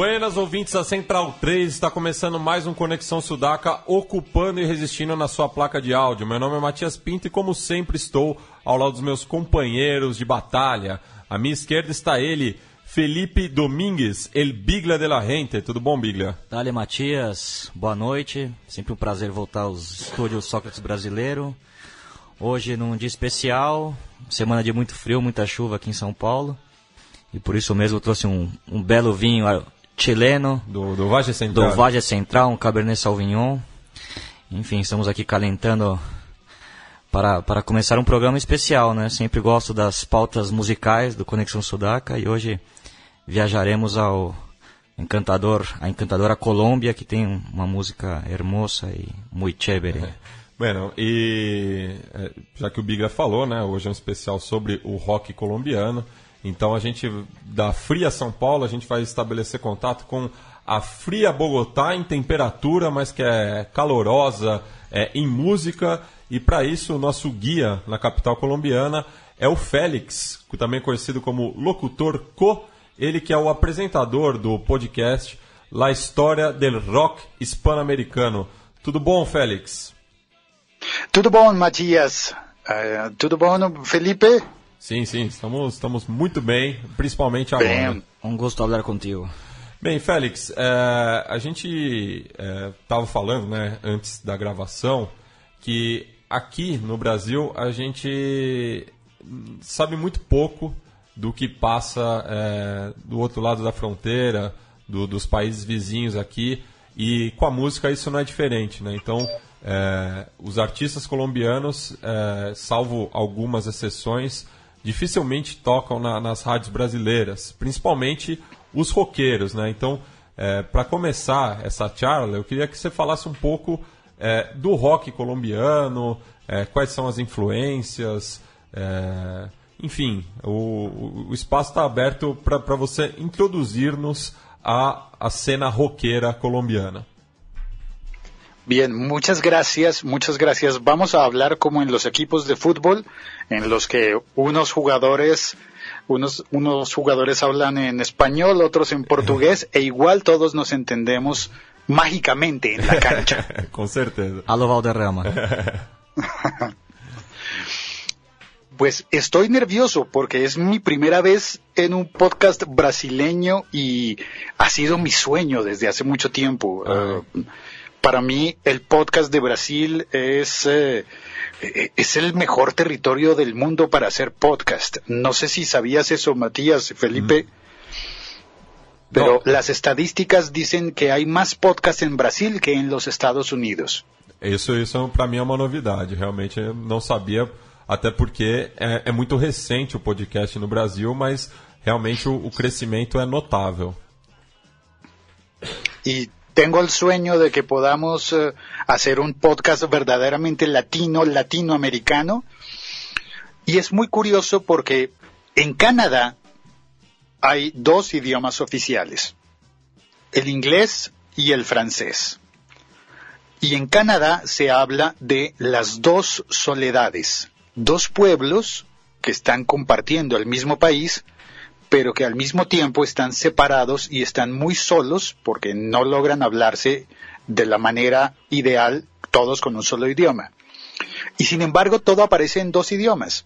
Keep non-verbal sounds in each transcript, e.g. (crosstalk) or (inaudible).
Buenas ouvintes da Central 3, está começando mais um Conexão Sudaca, ocupando e resistindo na sua placa de áudio. Meu nome é Matias Pinto e, como sempre, estou ao lado dos meus companheiros de batalha. À minha esquerda está ele, Felipe Domingues, El Bigla de la Gente. Tudo bom, Bigla? Dale, Matias. Boa noite. Sempre um prazer voltar aos estúdios Sócrates Brasileiro. Hoje, num dia especial, semana de muito frio, muita chuva aqui em São Paulo. E por isso mesmo eu trouxe um, um belo vinho chileno. Do, do Valle Central. Do Valle Central, um Cabernet Sauvignon. Enfim, estamos aqui calentando para, para começar um programa especial, né? Sempre gosto das pautas musicais do Conexão Sudaca e hoje viajaremos ao encantador, a encantadora Colômbia, que tem uma música hermosa e muito chévere. É. (laughs) Bueno, e é, já que o Biga falou, né? Hoje é um especial sobre o rock colombiano. Então a gente, da fria São Paulo, a gente vai estabelecer contato com a fria Bogotá em temperatura, mas que é calorosa é, em música. E para isso, o nosso guia na capital colombiana é o Félix, também conhecido como Locutor Co. Ele que é o apresentador do podcast La História del Rock Hispano-Americano. Tudo bom, Félix? Tudo bom, Matias? Uh, tudo bom, Felipe? Sim, sim, estamos, estamos muito bem, principalmente agora. Bem, um gosto falar contigo. Bem, Félix, é, a gente estava é, falando, né, antes da gravação, que aqui no Brasil a gente sabe muito pouco do que passa é, do outro lado da fronteira, do, dos países vizinhos aqui, e com a música isso não é diferente, né? Então, é, os artistas colombianos, é, salvo algumas exceções, dificilmente tocam na, nas rádios brasileiras, principalmente os roqueiros, né? Então, é, para começar essa charla, eu queria que você falasse um pouco é, do rock colombiano, é, quais são as influências, é, enfim, o, o espaço está aberto para você introduzir-nos à, à cena roqueira colombiana. Bien, muchas gracias, muchas gracias. Vamos a hablar como en los equipos de fútbol, en los que unos jugadores, unos, unos jugadores hablan en español, otros en portugués, e igual todos nos entendemos mágicamente en la cancha. (laughs) Con certeza. A lo Valderrama. (laughs) Pues estoy nervioso porque es mi primera vez en un podcast brasileño y ha sido mi sueño desde hace mucho tiempo. Uh, para mí el podcast de Brasil es, eh, es el mejor territorio del mundo para hacer podcast. No sé si sabías eso, Matías, Felipe. Mm. Pero no. las estadísticas dicen que hay más podcasts en Brasil que en los Estados Unidos. Isso, isso para mim é uma novidade. Realmente eu não sabia, até porque é, é muito recente o podcast no Brasil, mas realmente o, o crescimento é notável. E tengo el sueño de que podamos uh, hacer un podcast verdaderamente latino, latinoamericano. Y es muy curioso porque en Canadá hay dos idiomas oficiales, el inglés y el francés. Y en Canadá se habla de las dos soledades, dos pueblos que están compartiendo el mismo país, pero que al mismo tiempo están separados y están muy solos porque no logran hablarse de la manera ideal todos con un solo idioma. Y sin embargo todo aparece en dos idiomas.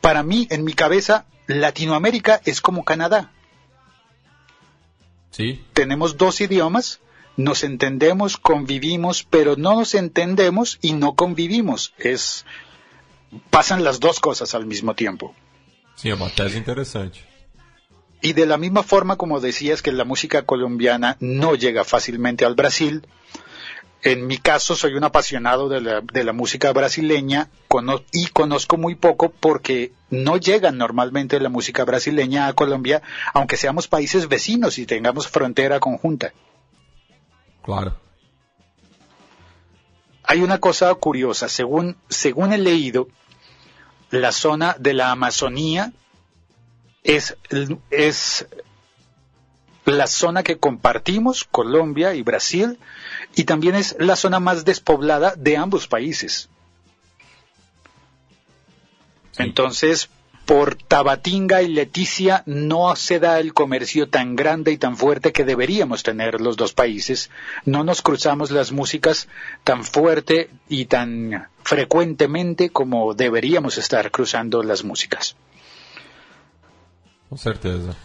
Para mí, en mi cabeza, Latinoamérica es como Canadá. Sí. Tenemos dos idiomas, nos entendemos, convivimos, pero no nos entendemos y no convivimos. Es pasan las dos cosas al mismo tiempo. Sí, é uma tese interessante. Y de la misma forma como decías que la música colombiana no llega fácilmente al Brasil, En mi caso, soy un apasionado de la, de la música brasileña cono y conozco muy poco porque no llega normalmente la música brasileña a Colombia, aunque seamos países vecinos y tengamos frontera conjunta. Claro. Hay una cosa curiosa, según, según he leído, la zona de la Amazonía es, es la zona que compartimos, Colombia y Brasil, y también es la zona más despoblada de ambos países. Entonces, por Tabatinga y Leticia no se da el comercio tan grande y tan fuerte que deberíamos tener los dos países. No nos cruzamos las músicas tan fuerte y tan frecuentemente como deberíamos estar cruzando las músicas. Com certeza.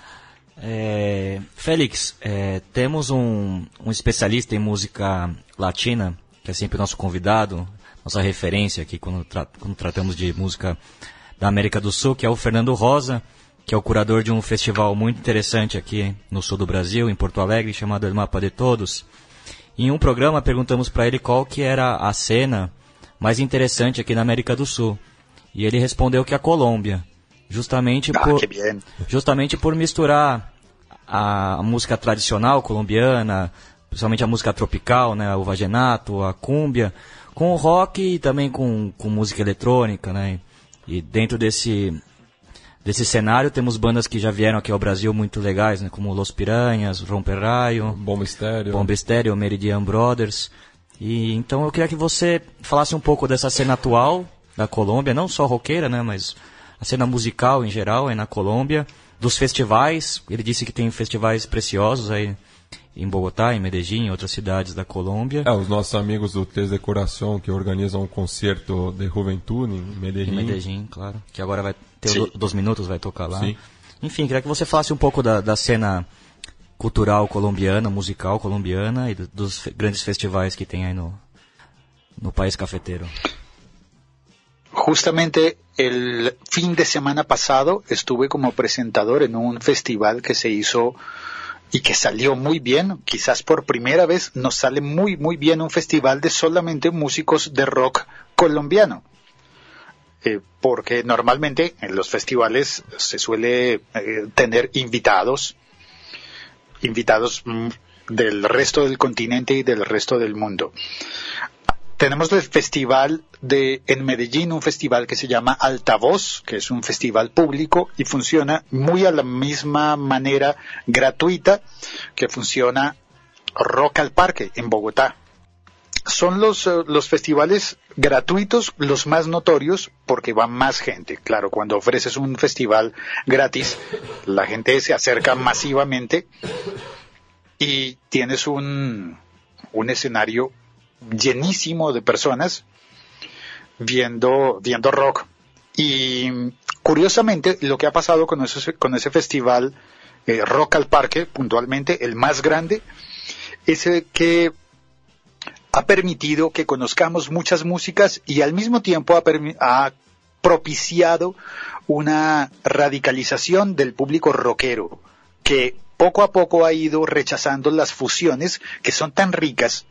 É, Félix, é, temos um, um, especialista em música latina, que é sempre nosso convidado, nossa referência aqui quando, tra quando tratamos de música da América do Sul, que é o Fernando Rosa, que é o curador de um festival muito interessante aqui no sul do Brasil, em Porto Alegre, chamado El Mapa de Todos. Em um programa perguntamos para ele qual que era a cena mais interessante aqui na América do Sul. E ele respondeu que a Colômbia. Justamente ah, por, justamente por misturar a, música tradicional colombiana, principalmente a música tropical, né, o vagenato, a cúmbia, com o rock e também com, com música eletrônica, né? E dentro desse desse cenário temos bandas que já vieram aqui ao Brasil muito legais, né, como Los Piranhas, Romper Raio, Bomba Estéreo, Bomba Estéreo, Meridian Brothers. E então eu queria que você falasse um pouco dessa cena atual da Colômbia, não só roqueira, né, mas a cena musical em geral aí na Colômbia, dos festivais. Ele disse que tem festivais preciosos aí em Bogotá, em Medellín, em outras cidades da Colômbia. É, os nossos amigos do Tes Decoração que organizam um concerto de juventude em Medellín. Em Medellín, claro. Que agora vai ter Sim. dos minutos, vai tocar lá. Sim. Enfim, queria que você falasse um pouco da, da cena cultural colombiana, musical colombiana e dos grandes festivais que tem aí no, no país cafeteiro. Justamente el fin de semana pasado estuve como presentador en un festival que se hizo y que salió muy bien, quizás por primera vez nos sale muy muy bien un festival de solamente músicos de rock colombiano. Eh, porque normalmente en los festivales se suele eh, tener invitados, invitados mm, del resto del continente y del resto del mundo. Tenemos el festival de en Medellín, un festival que se llama Altavoz, que es un festival público y funciona muy a la misma manera gratuita que funciona Rock al Parque en Bogotá. Son los, uh, los festivales gratuitos los más notorios porque va más gente. Claro, cuando ofreces un festival gratis, la gente se acerca masivamente y tienes un, un escenario llenísimo de personas viendo, viendo rock. Y curiosamente, lo que ha pasado con ese, con ese festival eh, Rock al Parque, puntualmente, el más grande, es que ha permitido que conozcamos muchas músicas y al mismo tiempo ha, ha propiciado una radicalización del público rockero, que poco a poco ha ido rechazando las fusiones que son tan ricas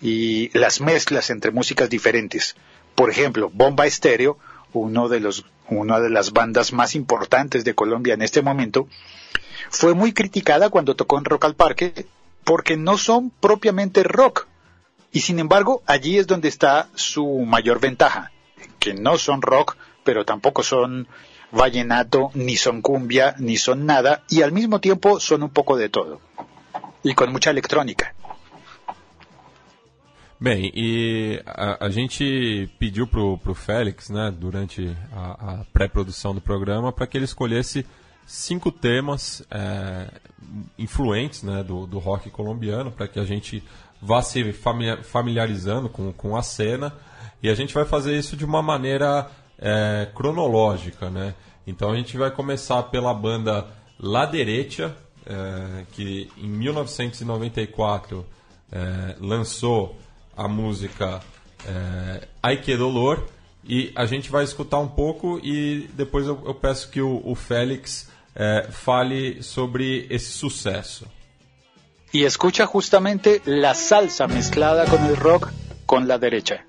y las mezclas entre músicas diferentes. Por ejemplo, Bomba Estéreo, uno de los, una de las bandas más importantes de Colombia en este momento, fue muy criticada cuando tocó en Rock al Parque porque no son propiamente rock. Y sin embargo, allí es donde está su mayor ventaja, que no son rock, pero tampoco son vallenato, ni son cumbia, ni son nada, y al mismo tiempo son un poco de todo. Y con mucha electrónica. Bem, e a, a gente pediu pro, pro Félix, né, durante a, a pré-produção do programa, para que ele escolhesse cinco temas é, influentes né, do, do rock colombiano, para que a gente vá se familiarizando com, com a cena. E a gente vai fazer isso de uma maneira é, cronológica, né? Então a gente vai começar pela banda La Derecha, é, que em 1994 é, lançou a música é, Ai Que Dolor e a gente vai escutar um pouco e depois eu, eu peço que o, o Félix é, fale sobre esse sucesso. y escucha justamente la salsa mezclada con el rock con la derecha.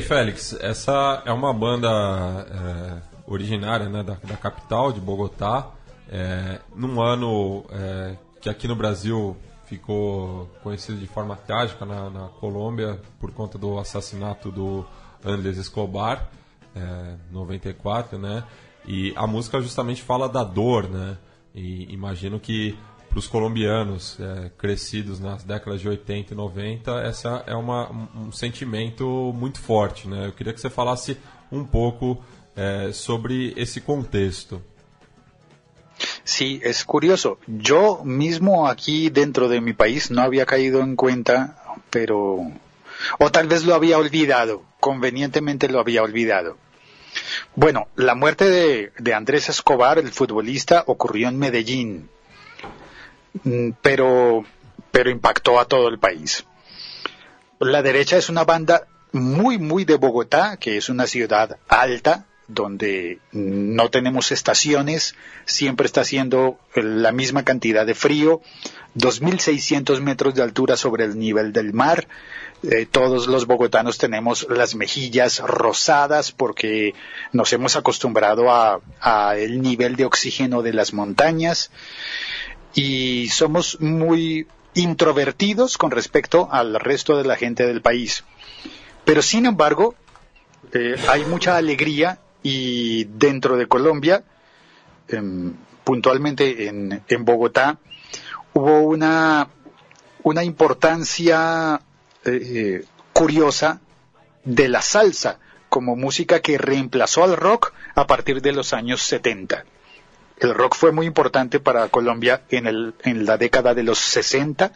Bem, Félix, essa é uma banda é, originária né, da, da, capital, de Bogotá, é, num ano é, que aqui no Brasil ficou conhecido de forma trágica na, na Colômbia por conta do assassinato do Andrés Escobar, é, 94, né? E a música justamente fala da dor, né? E imagino que para os colombianos é, crescidos nas décadas de 80 e 90, essa é uma, um sentimento muito forte. Né? Eu queria que você falasse um pouco é, sobre esse contexto. Sí, es curioso. Yo mismo aquí dentro de mi país no había caído en cuenta, pero... O tal vez lo había olvidado, convenientemente lo había olvidado. Bueno, la muerte de, de Andrés Escobar, el futbolista, ocurrió en Medellín, pero, pero impactó a todo el país. La derecha es una banda muy, muy de Bogotá, que es una ciudad alta, donde no tenemos estaciones, siempre está haciendo la misma cantidad de frío, 2.600 metros de altura sobre el nivel del mar. Eh, todos los bogotanos tenemos las mejillas rosadas porque nos hemos acostumbrado a, a el nivel de oxígeno de las montañas y somos muy introvertidos con respecto al resto de la gente del país. Pero sin embargo, eh, hay mucha alegría y dentro de Colombia, em, puntualmente en, en, Bogotá, hubo una, una importancia eh, curiosa de la salsa como música que reemplazó al rock a partir de los años 70. El rock fue muy importante para Colombia en, el, en la década de los 60,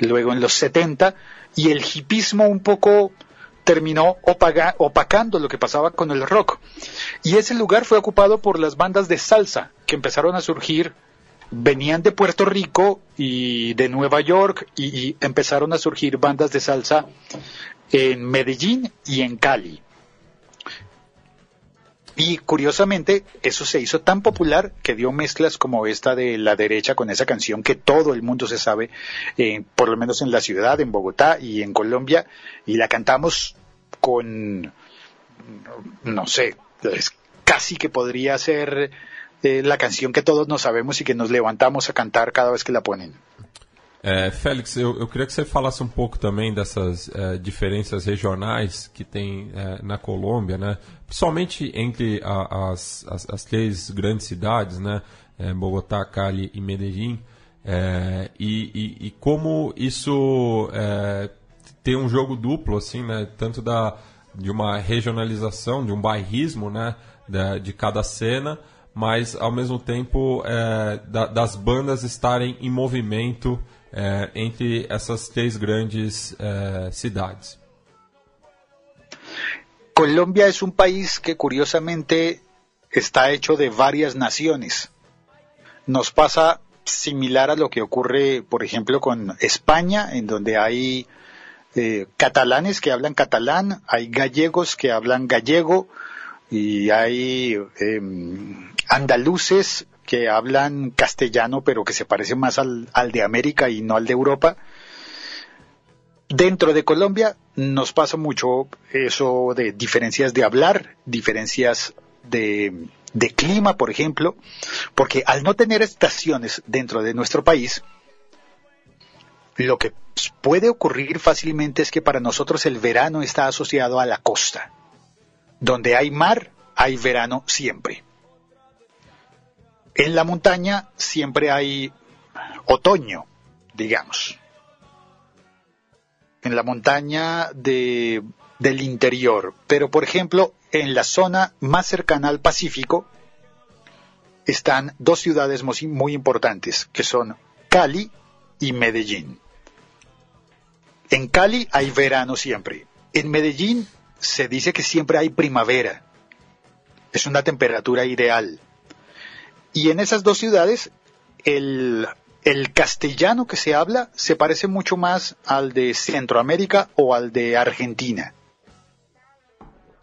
luego en los 70, y el hipismo un poco terminó opacando lo que pasaba con el rock. Y ese lugar fue ocupado por las bandas de salsa que empezaron a surgir, venían de Puerto Rico y de Nueva York y empezaron a surgir bandas de salsa en Medellín y en Cali. Y curiosamente, eso se hizo tan popular que dio mezclas como esta de la derecha con esa canción que todo el mundo se sabe, eh, por lo menos en la ciudad, en Bogotá y en Colombia, y la cantamos con, no sé, es casi que podría ser eh, la canción que todos nos sabemos y que nos levantamos a cantar cada vez que la ponen. É, Félix, eu, eu, queria que você falasse um pouco também dessas é, diferenças regionais que tem é, na Colômbia, né? principalmente entre a, as, as, as, três grandes cidades, né? É, Bogotá, Cali e Medellín, é, e, e, e, como isso é, tem um jogo duplo, assim, né? tanto da, de uma regionalização, de um bairrismo né? De cada cena, mas ao mesmo tempo da, das bandas estarem em movimento entre essas três grandes ciudades. Colombia es un país que curiosamente está hecho de varias naciones. Nos pasa similar a lo que ocurre, por ejemplo, con España, en donde hay eh, catalanes que hablan catalán, hay gallegos que hablan gallego y hay em, andaluces que hablan castellano, pero que se parece más al, al de América y no al de Europa. Dentro de Colombia nos pasa mucho eso de diferencias de hablar, diferencias de, de clima, por ejemplo, porque al no tener estaciones dentro de nuestro país, lo que puede ocurrir fácilmente es que para nosotros el verano está asociado a la costa. Donde hay mar, hay verano siempre. En la montaña siempre hay otoño, digamos. En la montaña de, del interior. Pero, por ejemplo, en la zona más cercana al Pacífico están dos ciudades muy importantes, que son Cali y Medellín. En Cali hay verano siempre. En Medellín se dice que siempre hay primavera. Es una temperatura ideal. Y en esas dos ciudades, el, el castellano que se habla se parece mucho más al de Centroamérica o al de Argentina.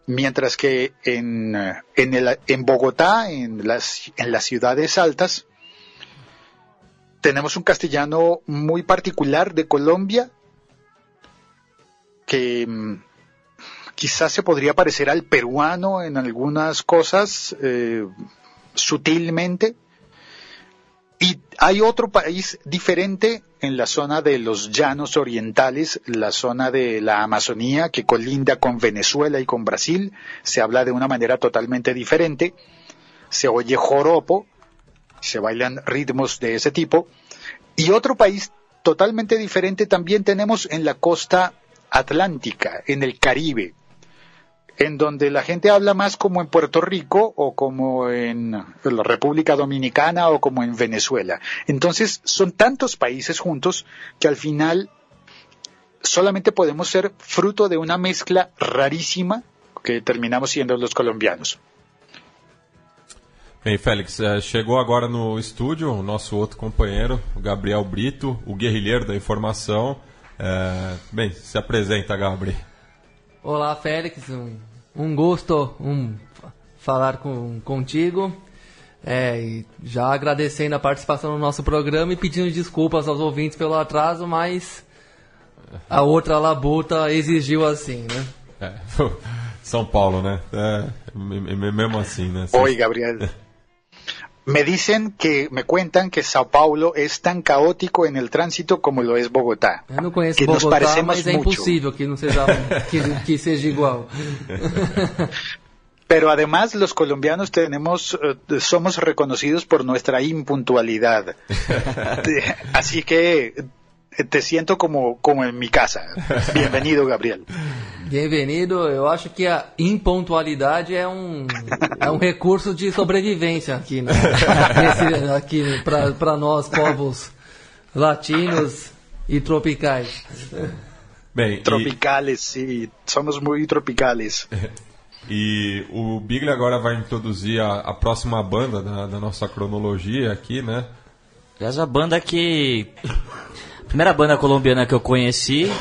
Mientras que en, en, el, en Bogotá, en las, en las ciudades altas, tenemos un castellano muy particular de Colombia que mm, quizás se podría parecer al peruano en algunas cosas, eh, sutilmente. Y hay otro país diferente en la zona de los llanos orientales, la zona de la Amazonía, que colinda con Venezuela y con Brasil, se habla de una manera totalmente diferente, se oye joropo, se bailan ritmos de ese tipo, y otro país totalmente diferente también tenemos en la costa atlántica, en el Caribe, en donde la gente habla más como en Puerto Rico o como en la República Dominicana o como en Venezuela. Entonces son tantos países juntos que al final solamente podemos ser fruto de una mezcla rarísima que terminamos siendo los colombianos. Bem, Félix, eh, chegou agora no estúdio o nosso outro companheiro, o Gabriel Brito, o guerrilheiro da informação. É, bem, se apresenta, Gabriel. Olá, Félix. Um, um gosto um, falar com, contigo. É, e já agradecendo a participação no nosso programa e pedindo desculpas aos ouvintes pelo atraso, mas a outra labuta exigiu assim, né? É, (laughs) São Paulo, né? É, mesmo assim, né? Oi, Gabriel. (laughs) Me dicen que, me cuentan que Sao Paulo es tan caótico en el tránsito como lo es Bogotá. Eu não conheço que Bogotá, nos parecemos mas é impossível que (laughs) que, que seja igual. (laughs) Pero además los colombianos tenemos, eh, somos reconocidos por nuestra impuntualidad. (laughs) Así que te siento como, como en mi casa. Bienvenido, Gabriel. Bem-vindo. Eu acho que a impontualidade é um, é um recurso de sobrevivência aqui, né? (laughs) Esse, aqui para nós, povos latinos e tropicais. Bem, tropicales, e... sim. Somos muito tropicales. (laughs) E o Biglia agora vai introduzir a, a próxima banda da, da nossa cronologia aqui, né? Essa banda que primeira banda colombiana que eu conheci,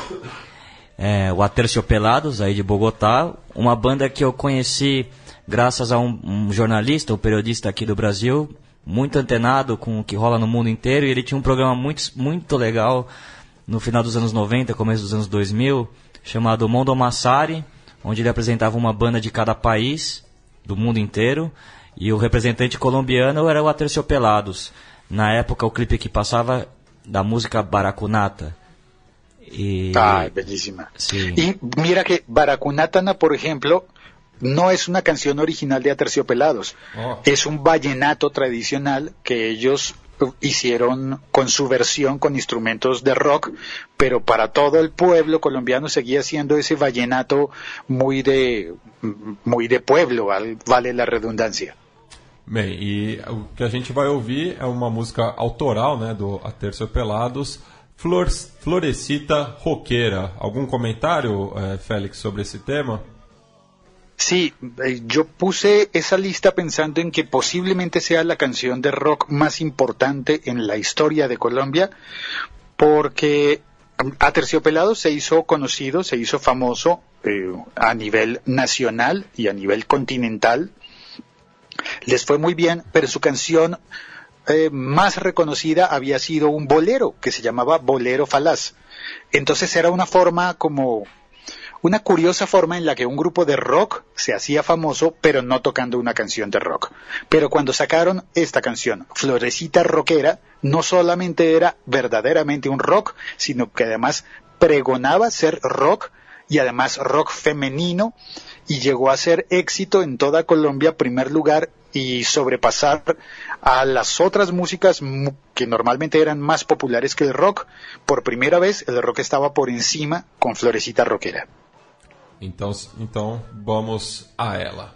é, o Aterciopelados, aí de Bogotá. Uma banda que eu conheci graças a um, um, jornalista, um periodista aqui do Brasil, muito antenado com o que rola no mundo inteiro. E ele tinha um programa muito, muito legal no final dos anos 90, começo dos anos 2000, chamado Mondo Massari, onde ele apresentava uma banda de cada país do mundo inteiro. E o representante colombiano era o Aterciopelados. Na época, o clipe que passava da música Baracunata. Y, ah, bellísima. Y mira que Baracunatana, por ejemplo, no es una canción original de Aterciopelados, oh. es un vallenato tradicional que ellos hicieron con su versión con instrumentos de rock, pero para todo el pueblo colombiano seguía siendo ese vallenato muy de muy de pueblo, vale la redundancia. Bem, e o que a gente vai ouvir é uma música autoral né, do Aterciopelados, Flor, Florecita Roqueira. Algum comentário, é, Félix, sobre esse tema? Sí, eh, yo puse esa lista pensando en que posiblemente sea la canción de rock más importante en la historia de Colombia, porque Aterciopelado se hizo conocido, se hizo famoso eh, a nivel nacional y a nivel continental. Les fue muy bien, pero su canción eh, más reconocida había sido un bolero que se llamaba Bolero Falaz. Entonces era una forma como una curiosa forma en la que un grupo de rock se hacía famoso, pero no tocando una canción de rock. Pero cuando sacaron esta canción, Florecita Rockera, no solamente era verdaderamente un rock, sino que además pregonaba ser rock y además rock femenino y llegó a ser éxito en toda Colombia, primer lugar y sobrepasar a las otras músicas que normalmente eran más populares que el rock. Por primera vez el rock estaba por encima con Florecita Rockera. Então, então vamos a ela.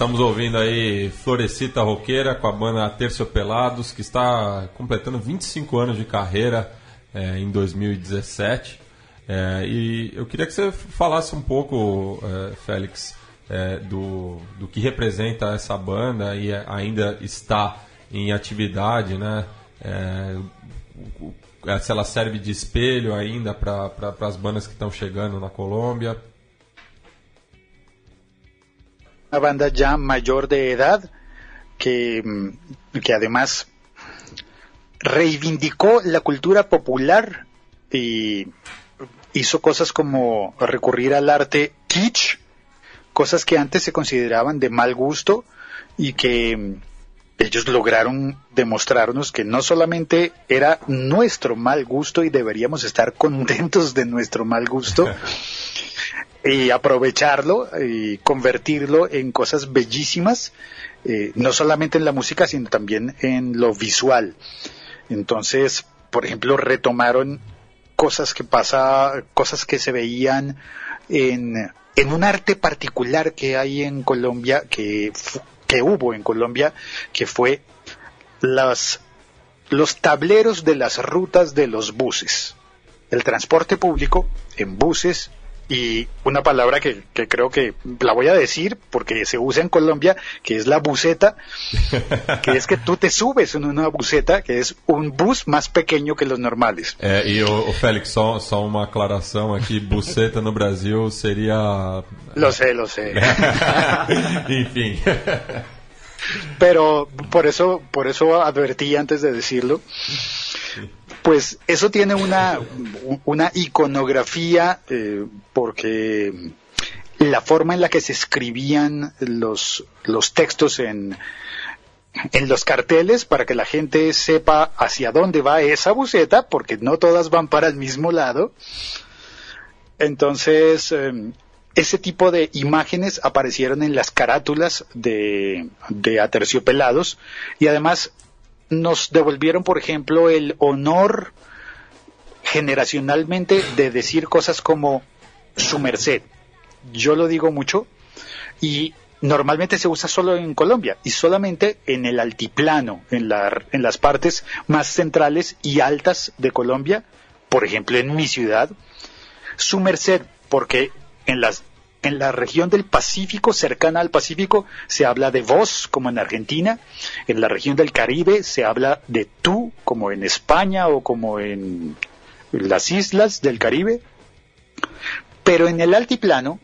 Estamos ouvindo aí Florecita Roqueira com a banda Terciopelados, que está completando 25 anos de carreira é, em 2017. É, e eu queria que você falasse um pouco, é, Félix, é, do, do que representa essa banda e ainda está em atividade, né? É, se ela serve de espelho ainda para as bandas que estão chegando na Colômbia. Una banda ya mayor de edad que, mm, que además reivindicó la cultura popular y hizo cosas como recurrir al arte kitsch, cosas que antes se consideraban de mal gusto y que mm, ellos lograron demostrarnos que no solamente era nuestro mal gusto y deberíamos estar contentos de nuestro mal gusto, (laughs) y aprovecharlo y convertirlo en cosas bellísimas, eh, no solamente en la música, sino también en lo visual. Entonces, por ejemplo, retomaron cosas que pasa, cosas que se veían en, en un arte particular que hay en Colombia, que, que hubo en Colombia, que fue las, los tableros de las rutas de los buses. El transporte público en buses y una palabra que, que, creo que la voy a decir porque se usa en Colombia, que es la buceta, (laughs) que es que tú te subes en una buceta, que es un bus más pequeño que los normales. É, e o, o Félix, só, só uma aclaração aqui, buceta no Brasil seria... Lo sé, lo sé. (laughs) Enfim. Pero por eso, por eso advertí antes de decirlo. Pues eso tiene una, una iconografía eh, porque la forma en la que se escribían los, los textos en, en los carteles para que la gente sepa hacia dónde va esa buceta, porque no todas van para el mismo lado. Entonces, eh, ese tipo de imágenes aparecieron en las carátulas de, de Aterciopelados y además nos devolvieron, por ejemplo, el honor generacionalmente de decir cosas como su merced. Yo lo digo mucho y normalmente se usa solo en Colombia y solamente en el altiplano, en, la, en las partes más centrales y altas de Colombia, por ejemplo en mi ciudad, su merced, porque en las en la región del Pacífico, cercana al Pacífico, se habla de vos, como en Argentina. En la región del Caribe se habla de tú, como en España o como en las islas del Caribe. Pero en el altiplano,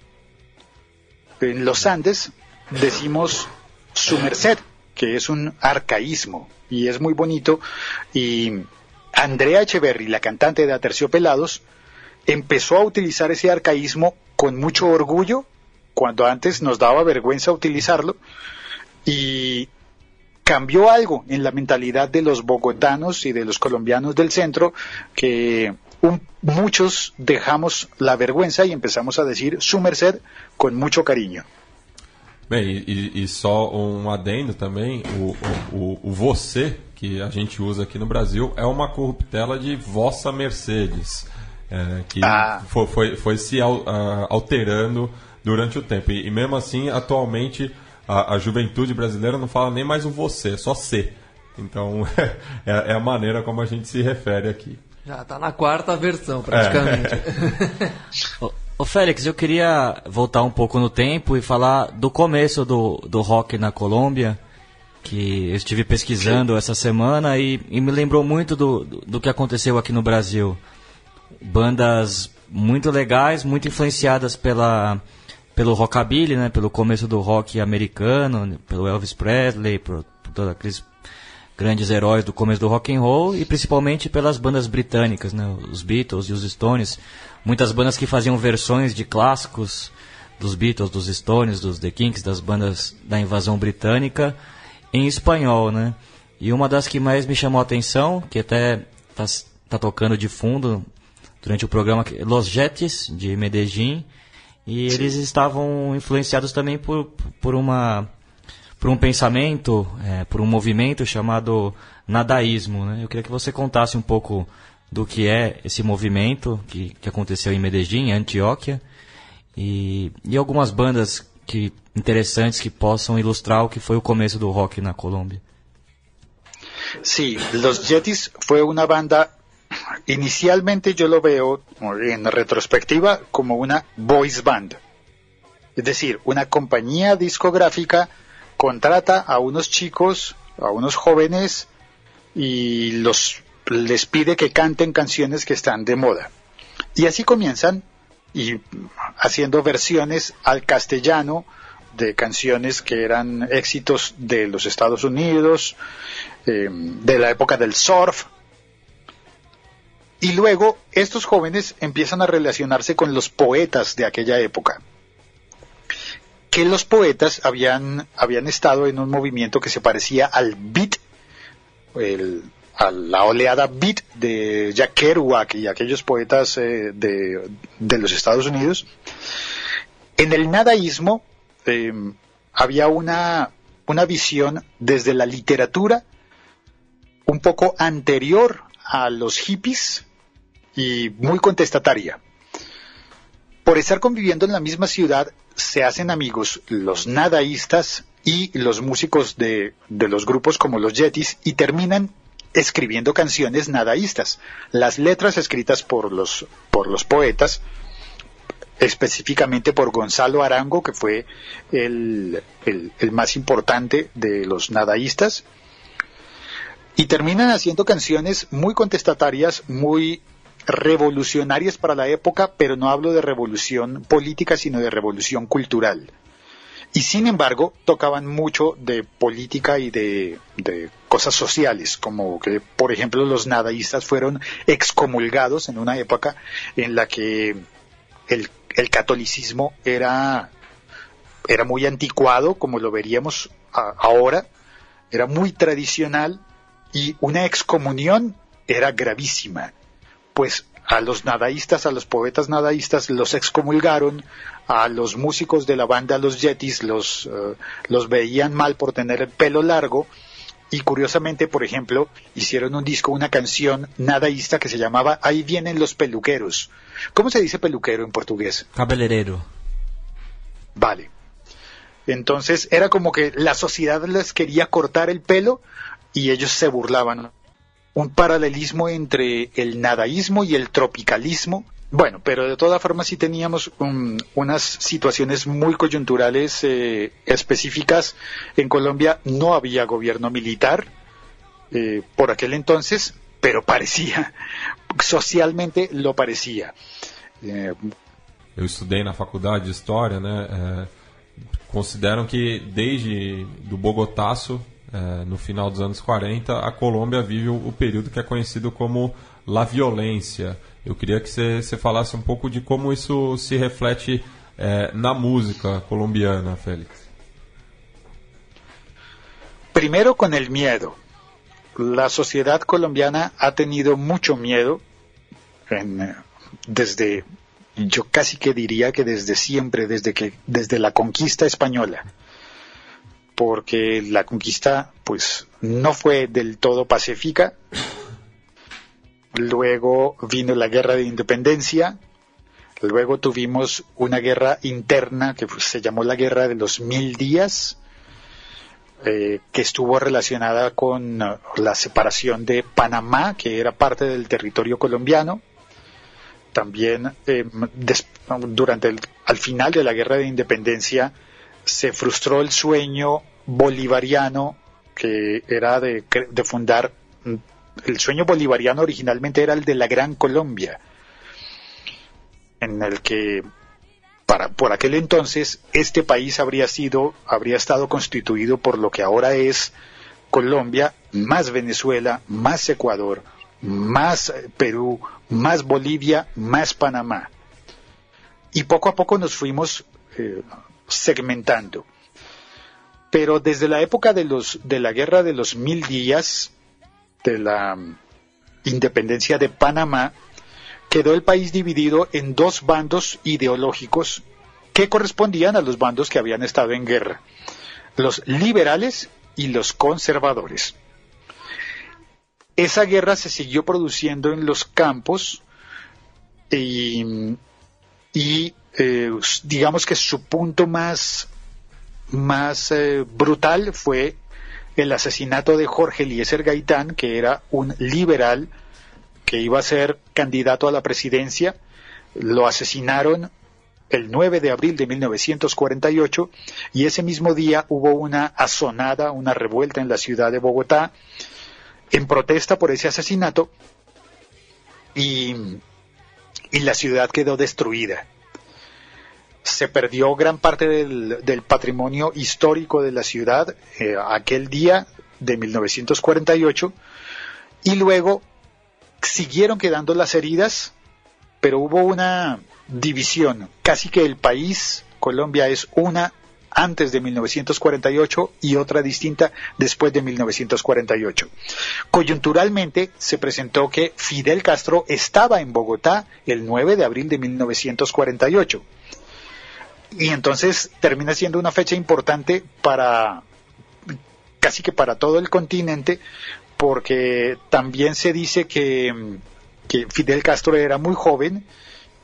en los Andes, decimos su merced, que es un arcaísmo y es muy bonito. Y Andrea Echeverry, la cantante de Aterciopelados, empezó a utilizar ese arcaísmo con mucho orgullo, cuando antes nos daba vergüenza utilizarlo, y cambió algo en la mentalidad de los bogotanos y de los colombianos del centro, que muchos dejamos la vergüenza y empezamos a decir su merced con mucho cariño. Bem, e, e, só um adendo também, o, o, o, você, que a gente usa aqui no Brasil, é uma corruptela de Vossa Mercedes. É, que ah. foi, foi, foi, se alterando durante o tempo. E, e mesmo assim, atualmente, a, a, juventude brasileira não fala nem mais o você, (laughs) é só ser. Então, é, é, a maneira como a gente se refere aqui. Já está na quarta versão, praticamente. É. (laughs) Ô Félix, eu queria voltar um pouco no tempo e falar do começo do, do rock na Colômbia, que eu estive pesquisando essa semana e, e me lembrou muito do, do, do, que aconteceu aqui no Brasil bandas muito legais, muito influenciadas pela pelo rockabilly, né, pelo começo do rock americano, pelo Elvis Presley, por, por todos aqueles grandes heróis do começo do rock and roll e principalmente pelas bandas britânicas, né, os Beatles e os Stones, muitas bandas que faziam versões de clássicos dos Beatles, dos Stones, dos The Kinks, das bandas da invasão britânica em espanhol, né? E uma das que mais me chamou a atenção, que até está tá tocando de fundo durante o programa Los Jetes, de Medellín, e eles estavam influenciados também por, por, uma, por um pensamento, é, por um movimento chamado nadaísmo. Né? Eu queria que você contasse um pouco do que é esse movimento que, que aconteceu em Medellín, em Antioquia, e, e algumas bandas que, interessantes que possam ilustrar o que foi o começo do rock na Colômbia. Sí, Los Jetis fue una banda Inicialmente yo lo veo en retrospectiva como una voice band. Es decir, una compañía discográfica contrata a unos chicos, a unos jóvenes y los les pide que canten canciones que están de moda. Y así comienzan y haciendo versiones al castellano de canciones que eran éxitos de los Estados Unidos, eh, de la época del surf, y luego estos jóvenes empiezan a relacionarse con los poetas de aquella época. Que los poetas habían, habían estado en un movimiento que se parecía al beat, a la oleada beat de Jack Kerouac y aquellos poetas eh, de, los Estados Unidos. En el nadaísmo em, había una, una visión desde la literatura un poco anterior a los hippies y muy contestataria. Por estar conviviendo en la misma ciudad, se hacen amigos los nadaístas y los músicos de, de los grupos como los Yetis y terminan escribiendo canciones nadaístas. Las letras escritas por los, por los poetas específicamente por Gonzalo Arango, que fue el, el más importante de los nadaístas, y terminan haciendo canciones muy contestatarias, muy revolucionarias para la época, pero no hablo de revolución política, sino de revolución cultural. Y sin embargo, tocaban mucho de política y de, cosas sociales, como que, por ejemplo, los nadaístas fueron excomulgados en una época en la que el, catolicismo era, era muy anticuado, como lo veríamos ahora, era muy tradicional y una excomunión era gravísima pues a los nadaístas, a los poetas nadaístas los excomulgaron, a los músicos de la banda Los Yetis los, eh, los veían mal por tener el pelo largo y curiosamente, por ejemplo, hicieron un disco, una canción nadaísta que se llamaba Ahí vienen los peluqueros. ¿Cómo se dice peluquero en portugués? Cabelerero. Vale. Entonces era como que la sociedad les quería cortar el pelo y ellos se burlaban un paralelismo entre el nadaísmo y el tropicalismo. Bueno, pero de todas formas sí teníamos unas situaciones muy coyunturales eh, específicas. En Colombia no había gobierno militar eh, por aquel entonces, pero parecía, (laughs) socialmente lo parecía. Eh, Eu estudei na faculdade de História, né? É, consideram que desde do Bogotaço é, no final dos anos 40, a Colômbia vive o, o, período que é conhecido como La Violência. Eu queria que você falasse um pouco de como isso se reflete é, na música colombiana, Félix. Primero con el miedo. La sociedad colombiana ha tenido mucho miedo en, desde, yo casi que diría que desde siempre, desde que, desde la conquista española porque la conquista pues no fue del todo pacífica. Luego vino la guerra de independencia, luego tuvimos una guerra interna que se llamó la guerra de los mil días, eh, que estuvo relacionada con la separación de Panamá, que era parte del territorio colombiano. También eh, durante el, al final de la guerra de independencia se frustró el sueño bolivariano que era de, fundar, el sueño bolivariano originalmente era el de la Gran Colombia, en el que para, por aquel entonces este país habría sido, habría estado constituido por lo que ahora es Colombia, más Venezuela, más Ecuador, más Perú, más Bolivia, más Panamá. Y poco a poco nos fuimos eh, segmentando. Pero desde la época de, los, de la guerra de los mil días, de la independencia de Panamá, quedó el país dividido en dos bandos ideológicos que correspondían a los bandos que habían estado en guerra, los liberales y los conservadores. Esa guerra se siguió produciendo en los campos y, eh, digamos que su punto más más eh, brutal fue el asesinato de Jorge Eliezer Gaitán, que era un liberal que iba a ser candidato a la presidencia. Lo asesinaron el 9 de abril de 1948 y ese mismo día hubo una azonada, una revuelta en la ciudad de Bogotá en protesta por ese asesinato y, y la ciudad quedó destruida. Se perdió gran parte del, patrimonio histórico de la ciudad eh, aquel día de 1948 y luego siguieron quedando las heridas, pero hubo una división, casi que el país, Colombia es una antes de 1948 y otra distinta después de 1948. Coyunturalmente se presentó que Fidel Castro estaba en Bogotá el 9 de abril de 1948 y entonces termina siendo una fecha importante para casi que para todo el continente, porque también se dice que, que Fidel Castro era muy joven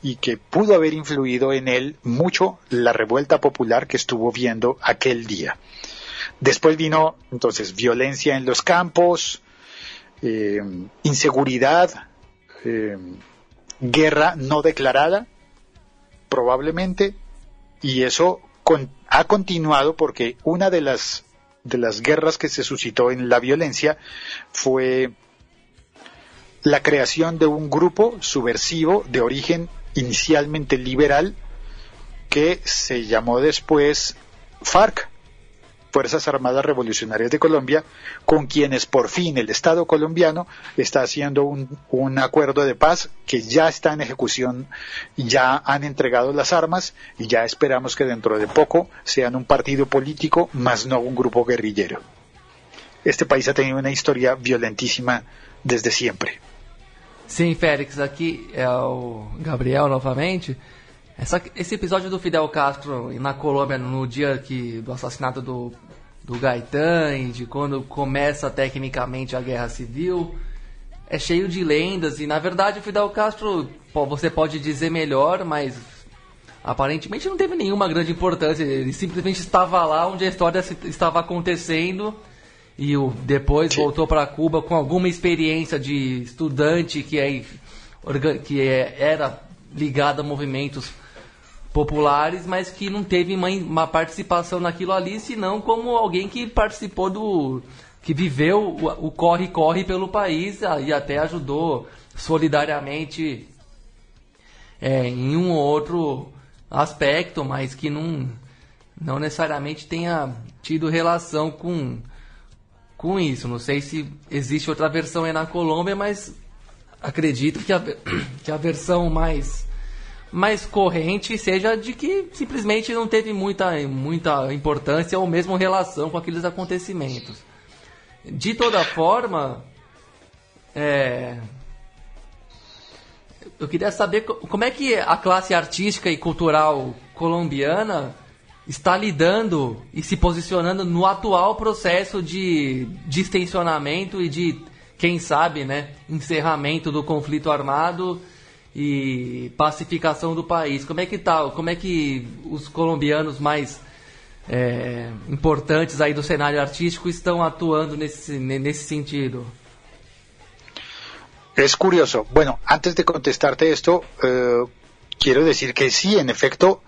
y que pudo haber influido en él mucho la revuelta popular que estuvo viendo aquel día. Después vino entonces violencia en los campos, eh, inseguridad, eh, guerra no declarada, probablemente, y eso con, ha continuado porque una de las, de las guerras que se suscitó en la violencia fue la creación de un grupo subversivo de origen inicialmente liberal que se llamó después FARC, Fuerzas Armadas Revolucionarias de Colombia, con quienes por fin el Estado colombiano está haciendo un, un, acuerdo de paz que ya está en ejecución, ya han entregado las armas y ya esperamos que dentro de poco sean un partido político, más no un grupo guerrillero. Este país ha tenido una historia violentísima desde siempre. Sim, Félix, aqui é o Gabriel novamente. Essa, esse episódio do Fidel Castro na Colômbia no dia que, do assassinato do, do Gaetan e de quando começa tecnicamente a guerra civil é cheio de lendas e na verdade o Fidel Castro você pode dizer melhor, mas aparentemente não teve nenhuma grande importância. Ele simplesmente estava lá onde a história estava acontecendo e o, depois voltou para Cuba com alguma experiência de estudante que, é, que é, era ligado a movimentos populares, mas que não teve uma, uma participação naquilo ali, senão como alguém que participou do. que viveu o corre-corre pelo país e até ajudou solidariamente é, em um ou outro aspecto, mas que não, não necessariamente tenha tido relação com, com isso. Não sei se existe outra versão aí na Colômbia, mas acredito que a, (clears throat) que a versão mais mais corrente seja de que simplesmente não teve muita, muita importância ou mesmo relação com aqueles acontecimentos. De toda forma, é, eu queria saber como é que a classe artística e cultural colombiana está lidando e se posicionando no atual processo de distensionamento e de, quem sabe, né, encerramento do conflito armado e pacificação do país. Como é que tá? Como é que os colombianos mais é, importantes aí do cenário artístico estão atuando nesse, nesse sentido? Es curioso. Bueno, antes de contestarte esto, eh, quiero decir que sí, en efecto,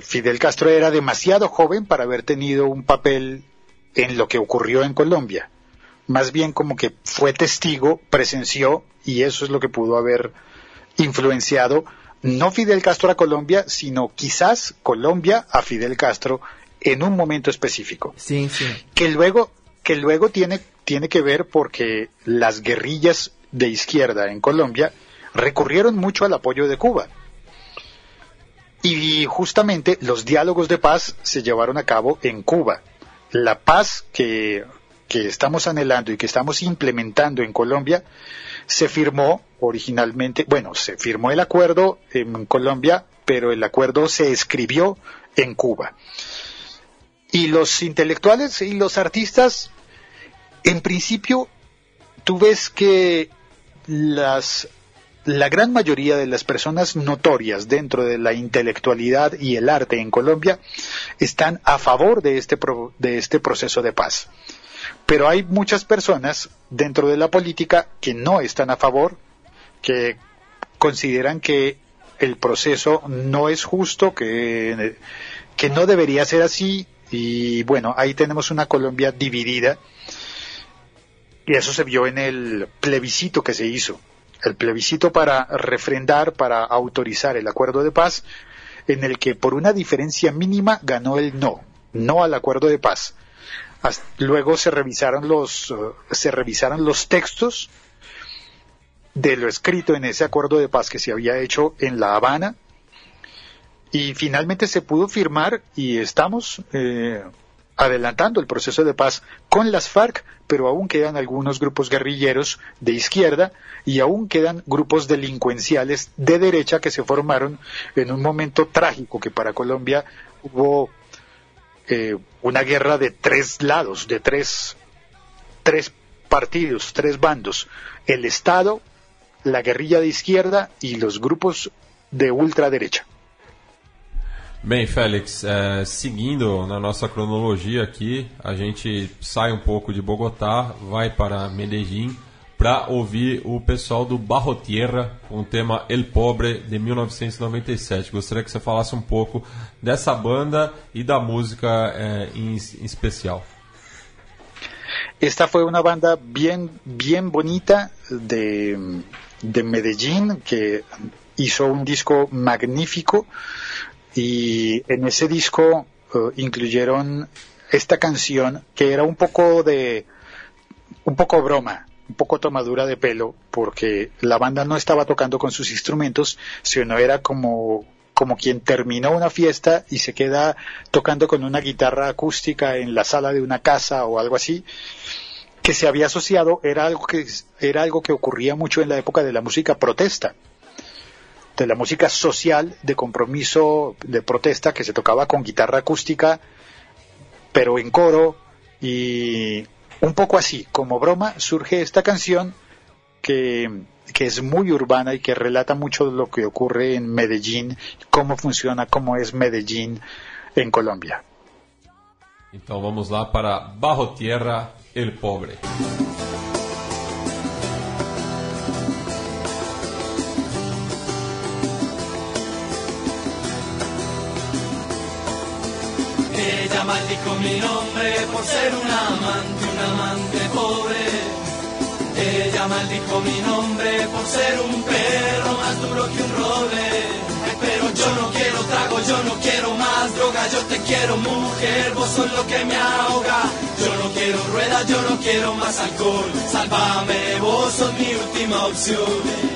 Fidel Castro era demasiado joven para haber tenido un papel en lo que ocurrió en Colombia. Más bien como que fue testigo, presenció, y eso es lo que pudo haber influenciado no Fidel Castro a Colombia, sino quizás Colombia a Fidel Castro en un momento específico. Sí, sí. Que luego, que luego tiene, tiene que ver porque las guerrillas de izquierda en Colombia recurrieron mucho al apoyo de Cuba. Y justamente los diálogos de paz se llevaron a cabo en Cuba. La paz que, que estamos anhelando y que estamos implementando en Colombia se firmó originalmente, bueno, se firmó el acuerdo en Colombia, pero el acuerdo se escribió en Cuba. Y los intelectuales y los artistas, en principio, tú ves que las la gran mayoría de las personas notorias dentro de la intelectualidad y el arte en Colombia están a favor de este, pro, de este proceso de paz. Pero hay muchas personas dentro de la política que no están a favor, que consideran que el proceso no es justo, que, que no debería ser así. Y bueno, ahí tenemos una Colombia dividida. Y eso se vio en el plebiscito que se hizo. El plebiscito para refrendar, para autorizar el acuerdo de paz, en el que por una diferencia mínima ganó el no, no al acuerdo de paz. Luego se revisaron los, eh, se revisaron los textos de lo escrito en ese acuerdo de paz que se había hecho en La Habana y finalmente se pudo firmar y estamos eh, adelantando el proceso de paz con las FARC, pero aún quedan algunos grupos guerrilleros de izquierda y aún quedan grupos delincuenciales de derecha que se formaron en un momento trágico que para Colombia hubo eh, una guerra de tres lados, de tres, tres partidos, tres bandos, el Estado, la guerrilla de izquierda y los grupos de ultraderecha. Bem, Félix, é, seguindo na nossa cronologia aqui, a gente sai um pouco de Bogotá, vai para Medellín para ouvir o pessoal do Barro Tierra com o tema El Pobre de 1997. Gostaria que você falasse um pouco dessa banda e da música eh, em, em especial. Esta fue una banda bien, bien bonita de, de Medellín que hizo un disco magnífico y en ese disco uh, incluyeron esta canción que era un poco de un poco broma, un poco tomadura de pelo, porque la banda no estaba tocando con sus instrumentos, sino era como como quien terminó una fiesta y se queda tocando con una guitarra acústica en la sala de una casa o algo así, que se había asociado era algo que era algo que ocurría mucho en la época de la música protesta de la música social de compromiso de protesta que se tocaba con guitarra acústica pero en coro y un poco así como broma surge esta canción que, que es muy urbana y que relata mucho lo que ocurre en Medellín cómo funciona cómo es Medellín en Colombia Então vamos lá para Barro Tierra, El Pobre. Ella maldijo mi nombre por ser un amante, un amante pobre. Ella maldijo mi nombre por ser un perro más duro que un roble. Pero yo no quiero trago, yo no quiero más droga, yo te quiero mujer, vos sos lo que me ahoga. Yo no quiero rueda, yo no quiero más alcohol. Sálvame, vos sos mi última opción.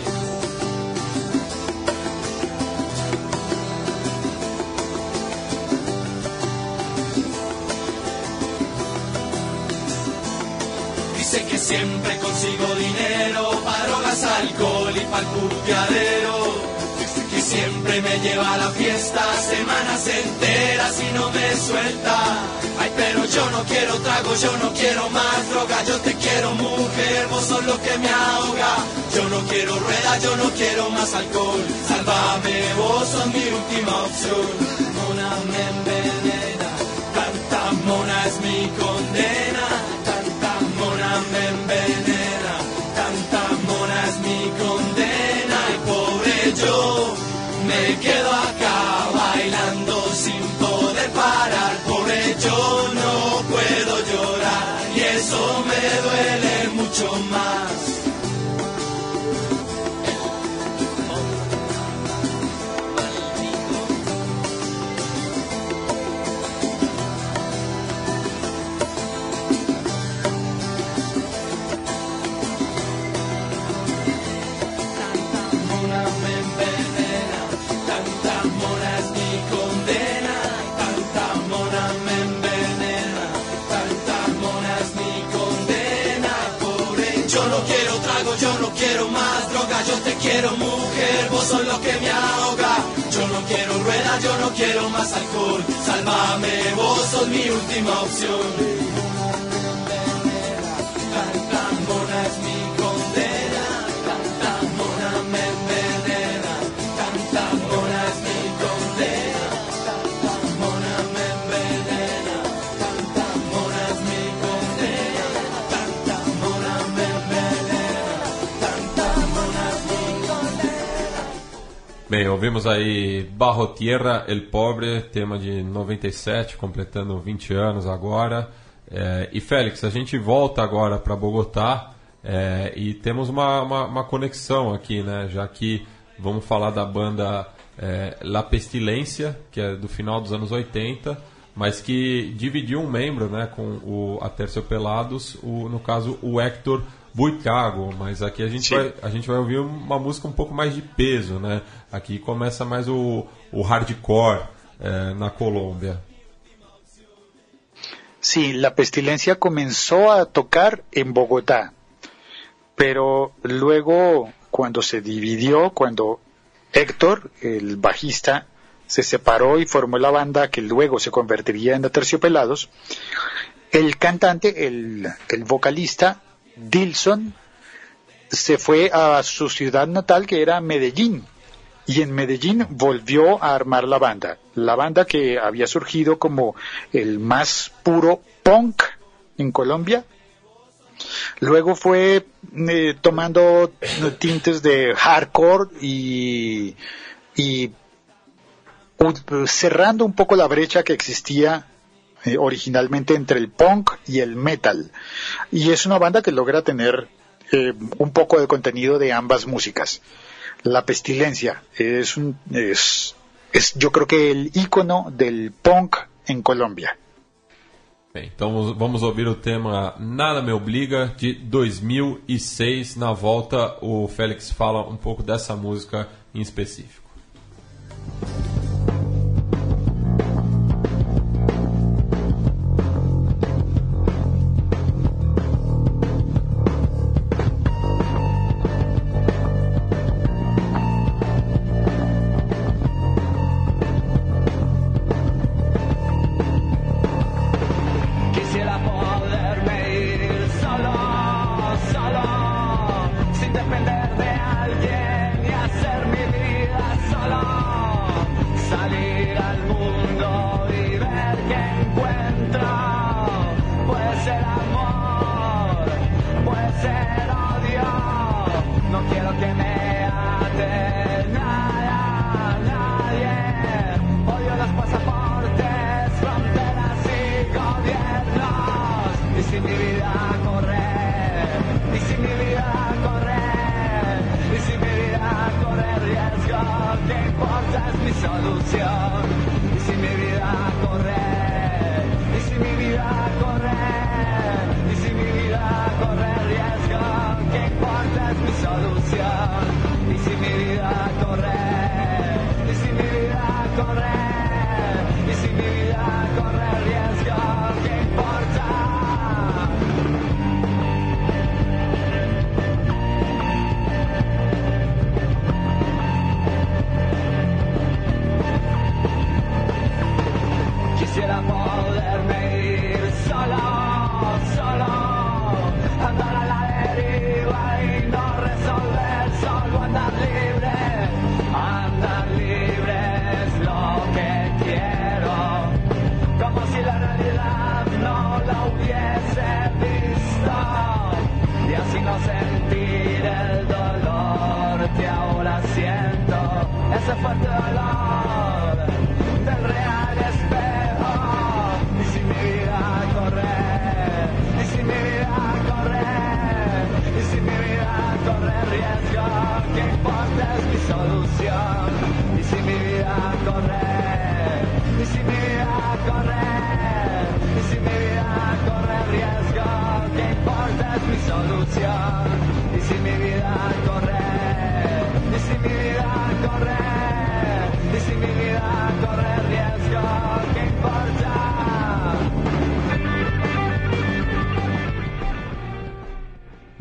Dice que siempre consigo dinero para drogas, alcohol y para puteadero. Que siempre me lleva a la fiesta semanas enteras y no me suelta. Ay, pero yo no quiero trago, yo no quiero más droga, yo te quiero mujer, vos sos lo que me ahoga. Yo no quiero rueda, yo no quiero más alcohol. Sálvame, vos sos mi última opción. Mona me Yo no quiero rueda, yo no quiero más alcohol, sálvame, vos sos mi última opción. Bem, ouvimos aí Barro Tierra, El Pobre, tema de 97, completando 20 anos agora. É, e Félix, a gente volta agora para Bogotá é, e temos uma, uma, uma conexão aqui, né? Já que vamos falar da banda é, La Pestilência, que é do final dos anos 80, mas que dividiu um membro né, com o Aterciopelados, o, no caso o Hector Buicago, mas aqui a gente, Sim. vai, a gente vai ouvir uma música um pouco mais de peso, né? Aqui começa mais o, o hardcore é, na Colômbia. Sí, la pestilencia comenzó a tocar en Bogotá, pero luego cuando se dividió, cuando Héctor, el bajista, se separó y formó la banda que luego se convertiría en Aterciopelados, el cantante, el, el vocalista, Dilson, se fue a su ciudad natal que era Medellín y en Medellín volvió a armar la banda, la banda que había surgido como el más puro punk en Colombia. Luego fue eh, tomando tintes de hardcore y, y cerrando un poco la brecha que existía eh, originalmente entre el punk y el metal. Y es una banda que logra tener eh, un poco de contenido de ambas músicas. La Pestilencia es, un, es, es yo creo que el ícono del punk en Colombia. Bem, então vamos- ouvir o tema Nada Me Obriga, de 2006. Na volta, o Félix fala um pouco dessa música em específico.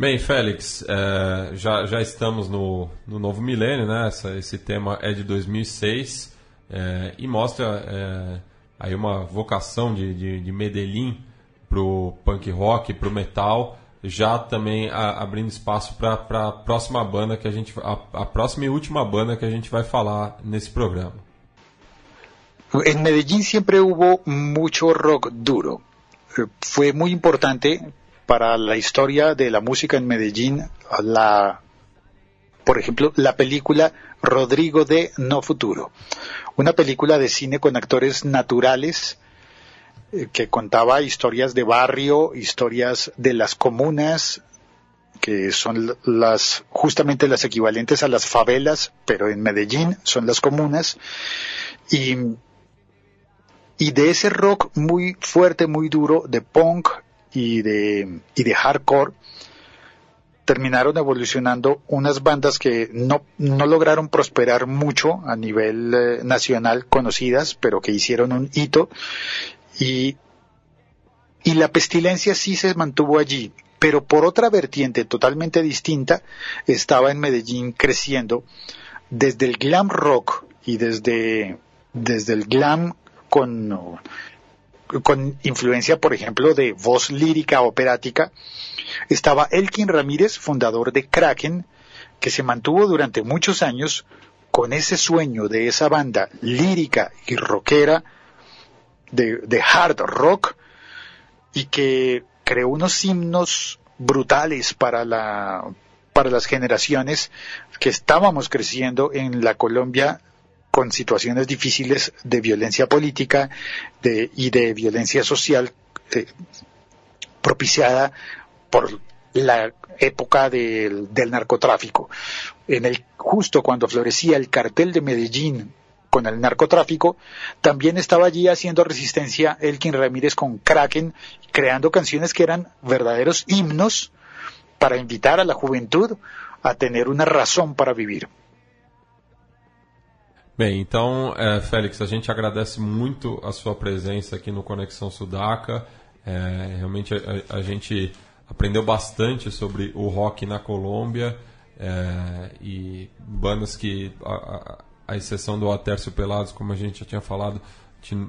Bem, Félix, é, já, já estamos no, no novo milênio, né? Essa- esse tema é de 2006 é, e mostra é, aí uma vocação de, de, de Medellín pro punk rock, pro metal, já também a- abrindo espaço para a próxima banda que a gente, a, a próxima e última banda que a gente vai falar nesse programa. En Medellín siempre hubo mucho rock duro. Fue muy importante para la historia de la música en Medellín la, por ejemplo, la película Rodrigo de No Futuro, una película de cine con actores naturales eh, que contaba historias de barrio, historias de las comunas, que son las justamente las equivalentes a las favelas, pero en Medellín son las comunas y y de ese rock muy fuerte, muy duro, de punk y de, y de hardcore, terminaron evolucionando unas bandas que no, no lograron prosperar mucho a nivel eh, nacional conocidas, pero que hicieron un hito. Y, y la pestilencia sí se mantuvo allí, pero por otra vertiente totalmente distinta estaba en Medellín creciendo desde el glam rock y desde, desde el glam con, con influencia, por ejemplo, de voz lírica operática, estaba Elkin Ramírez, fundador de Kraken, que se mantuvo durante muchos años con ese sueño de esa banda lírica y rockera de, de hard rock y que creó unos himnos brutales para la para las generaciones que estábamos creciendo en la Colombia con situaciones difíciles de violencia política de, y de violencia social eh, propiciada por la época del, del narcotráfico. En el, justo cuando florecía el cartel de Medellín con el narcotráfico, también estaba allí haciendo resistencia Elkin Ramírez con Kraken, creando canciones que eran verdaderos himnos para invitar a la juventud a tener una razão para viver. Bem, então, é, Félix, a gente agradece muito a sua presença aqui no Conexão Sudaca. É, realmente a, a, gente aprendeu bastante sobre o rock na Colômbia é, e bandas que, a, a, exceção do Atércio Pelados, como a gente já tinha falado,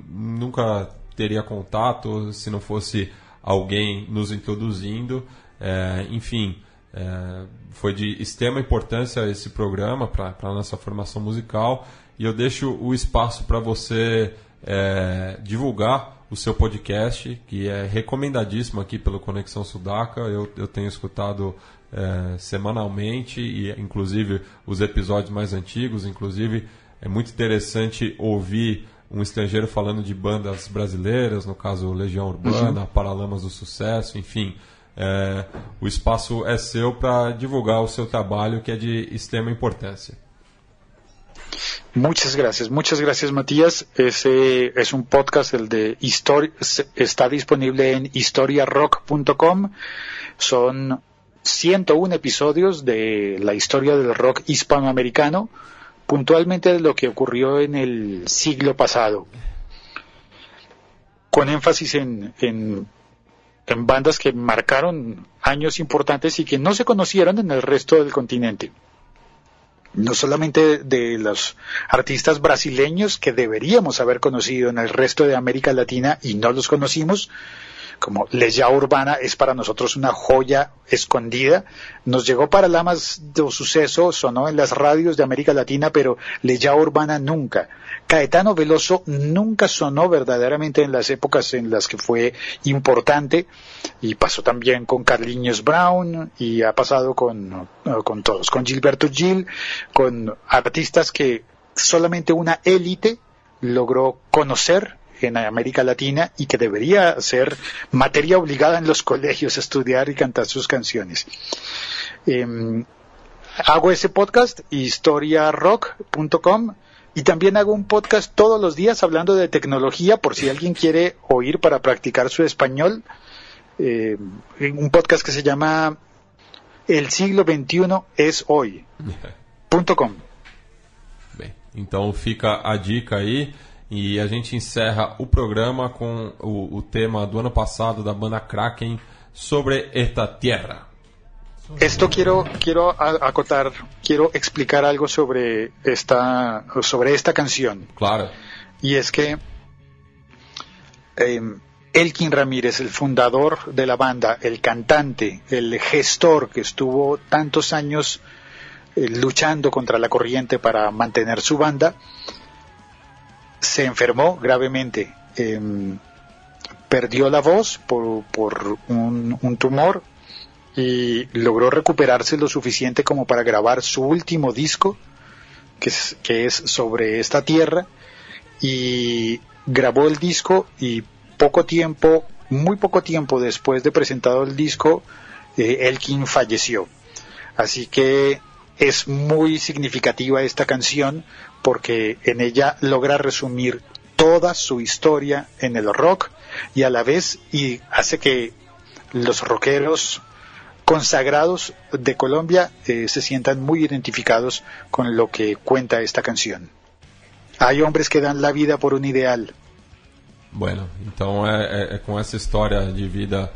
nunca teria contato se não fosse alguém nos introduzindo. É, enfim, é, foi de extrema importância esse programa para a nossa formação musical e eu deixo o espaço para você é, divulgar o seu podcast, que é recomendadíssimo aqui pelo Conexão Sudaca. Eu, eu tenho escutado é, semanalmente e inclusive os episódios mais antigos. Inclusive é muito interessante ouvir um estrangeiro falando de bandas brasileiras, no caso Legião Urbana, uhum. Paralamas do Sucesso, enfim. É, o espaço é seu para divulgar o seu trabalho, que é de extrema importância. Muchas gracias, muchas gracias Matías. Ese es un podcast, el de historia, está disponible en historiarock.com. Son 101 episodios de la historia del rock hispanoamericano, puntualmente de lo que ocurrió en el siglo pasado, con énfasis en, en en bandas que marcaron años importantes y que no se conocieron en el resto del continente. No solamente de los artistas brasileños que deberíamos haber conocido en el resto de América Latina y no los conocimos, como Leya Urbana es para nosotros una joya escondida. Nos llegó para Lamas de suceso, sonó en las radios de América Latina, pero Leya Urbana nunca. Caetano Veloso nunca sonó verdaderamente en las épocas en las que fue importante y pasó también con Carliños Brown y ha pasado con, con todos, con Gilberto Gil, con artistas que solamente una élite logró conocer en América Latina y que debería ser materia obligada en los colegios estudiar y cantar sus canciones. Em, hago ese podcast, historiarock.com, y también hago un podcast todos los días hablando de tecnología, por si alguien quiere oír para practicar su español. Eh, un podcast que se llama El siglo XXI es hoy. (laughs) .com. Bem, então fica a dica aí. E a gente encerra o programa com o, o tema do ano passado da banda Kraken sobre esta tierra. Esto quiero quiero acotar, quiero explicar algo sobre esta sobre esta canción. Claro. Y es que eh, Elkin Ramírez, el fundador de la banda, el cantante, el gestor que estuvo tantos años eh, luchando contra la corriente para mantener su banda, se enfermó gravemente. Em, perdió la voz por, por un, tumor y logró recuperarse lo suficiente como para grabar su último disco, que es, que es sobre esta tierra, y grabó el disco y poco tiempo, muy poco tiempo después de presentado el disco, eh, Elkin falleció. Así que es muy significativa esta canción porque en ella logra resumir toda su historia en el rock y a la vez y hace que los rockeros consagrados de Colombia eh, se sientan muy identificados con lo que cuenta esta canción. Hay hombres que dan la vida por un ideal. Bueno, então é, é, é com essa história de vida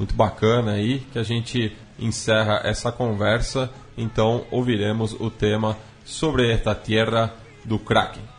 muito bacana aí que a gente encerra essa conversa. Então ouviremos o tema sobre esta tierra do Kraken.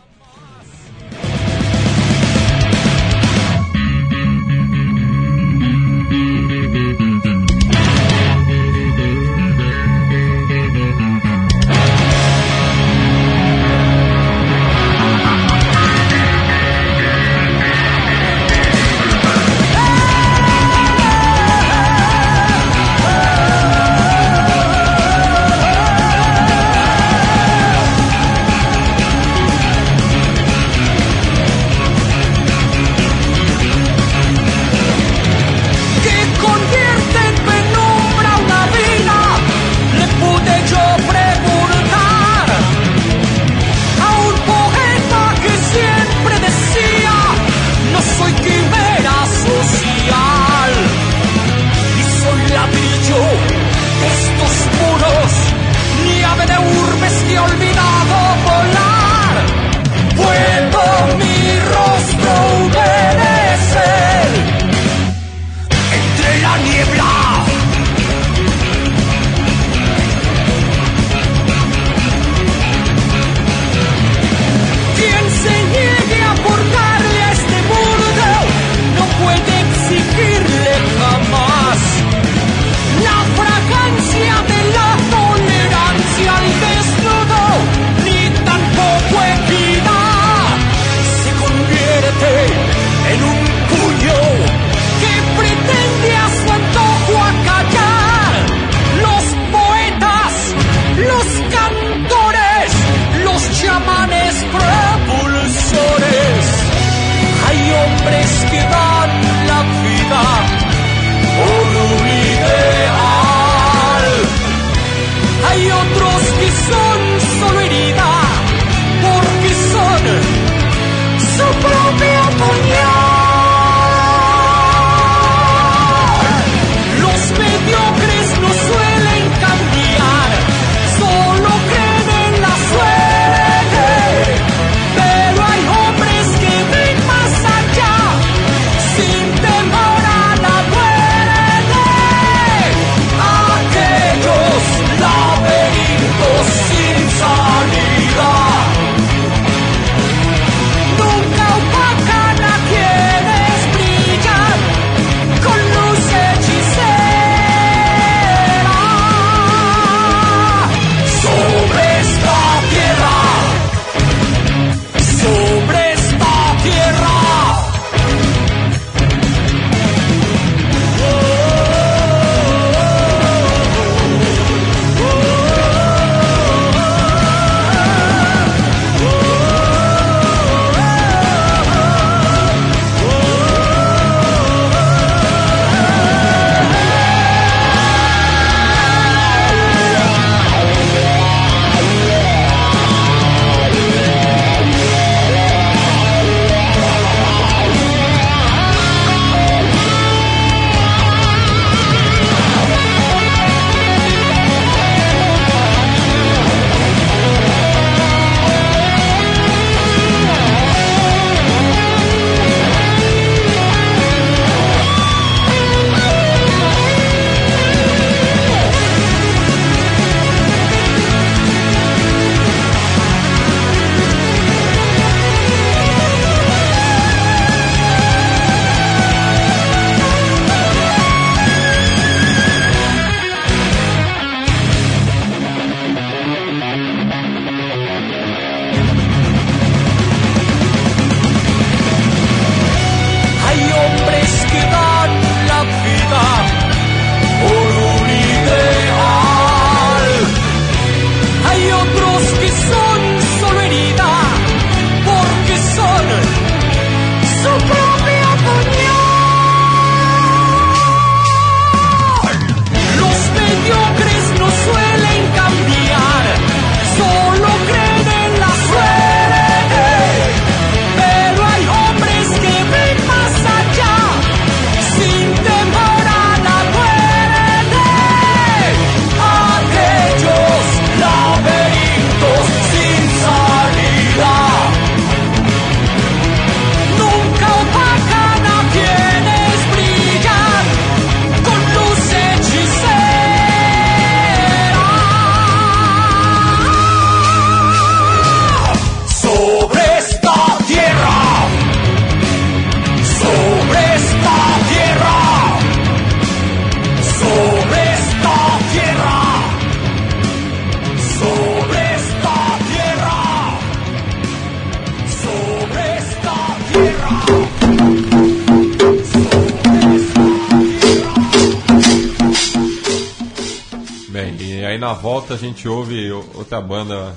Gente ouve outra banda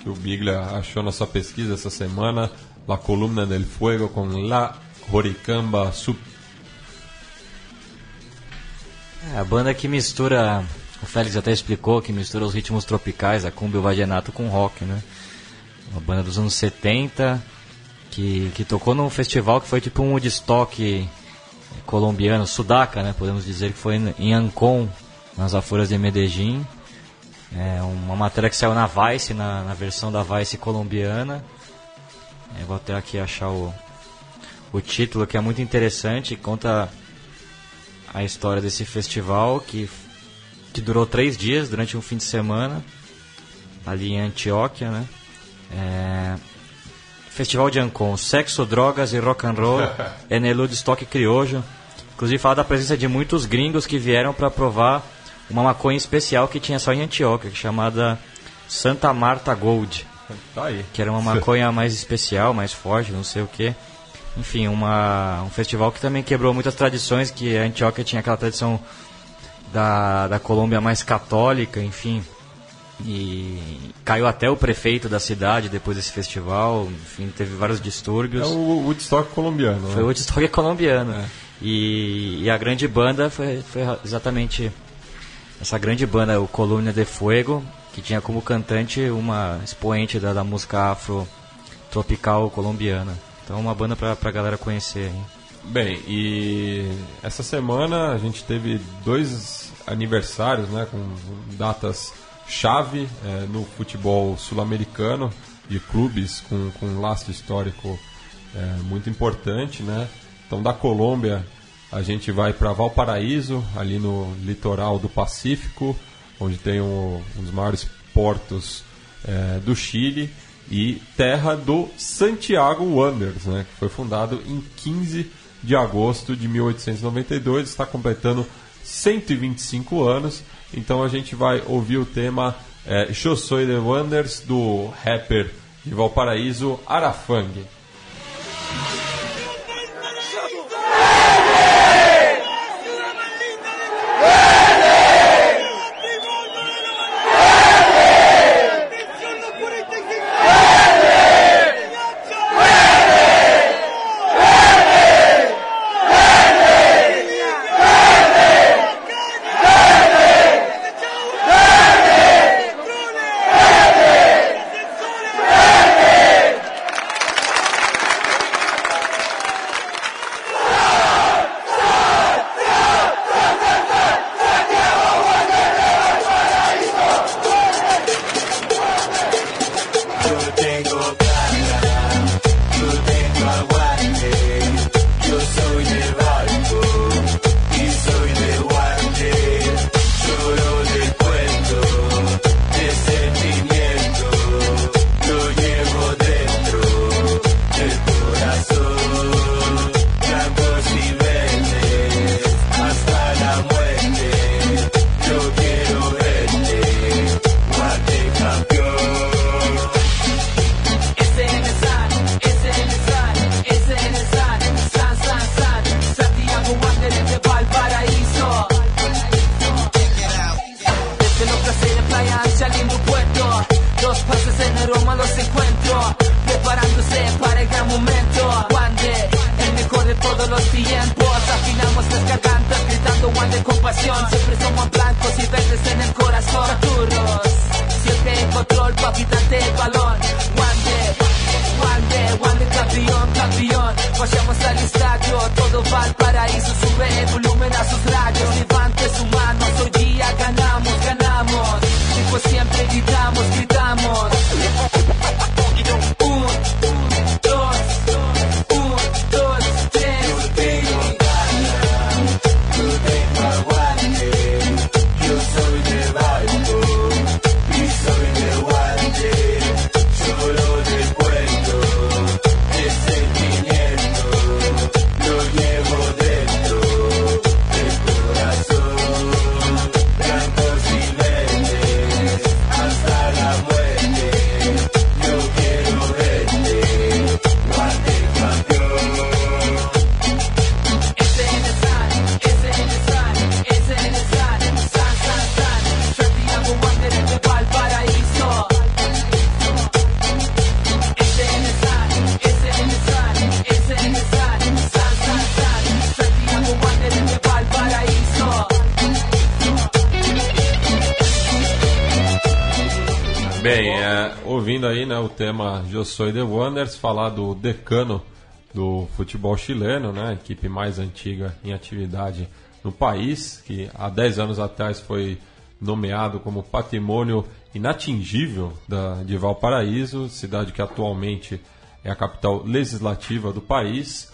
que o Biglia achou na sua pesquisa essa semana, La Columna del Fuego com La Horicamba Sup. É, a banda que mistura, o Félix até explicou, que mistura os ritmos tropicais, a cumbia e o vallenato com rock, né? Uma banda dos anos 70, que, que tocou num festival que foi tipo um Woodstock colombiano, Sudaca, né? Podemos dizer que foi em- Ancon, nas afuras de Medellín. É uma matéria que saiu na Vice, na, na versão da Vice colombiana. É, vou até aqui achar o, o título, que é muito interessante, conta a história desse festival que, que durou três dias durante um fim de semana ali em Antioquia, né? É, Festival de Ancon, sexo, drogas e rock and roll en el Woodstock Criollo. Inclusive fala da presença de muitos gringos que vieram para provar uma maconha especial que tinha só em Antioquia, chamada Santa Marta Gold Tá aí. que era uma maconha mais especial, mais forte, não sei o que. Enfim, uma, um festival que também quebrou muitas tradições, que a Antioquia tinha aquela tradição da, da Colômbia mais católica, enfim. E caiu até o prefeito da cidade depois desse festival. Enfim, teve vários distúrbios. É o Woodstock colombiano. Foi né? o Woodstock colombiano. E, e a grande banda foi, foi exatamente essa grande banda, o Colônia de Fuego, que tinha como cantante uma expoente da, da música afro tropical colombiana. Então, uma banda pra, pra galera conhecer. Hein? Bem, e essa semana a gente teve dois aniversários, né, com datas chave é, no futebol sul-americano de clubes com, com um laço histórico é, muito importante, né? Então, da Colômbia a gente vai para Valparaíso, ali no litoral do Pacífico, onde tem um, um dos maiores portos é, do Chile e terra do Santiago Wanderers, né, que foi fundado em 15 de agosto de 1892, está completando 125 anos. Então a gente vai ouvir o tema é, Eu Soy de Wanderers do rapper de Valparaíso, Arafang. Tema Eu Soy The Wanderers, falar do decano do futebol chileno, né, a equipe mais antiga em atividade no país, que há 10 anos atrás foi nomeado como patrimônio inatingível da, de Valparaíso, cidade que atualmente é a capital legislativa do país.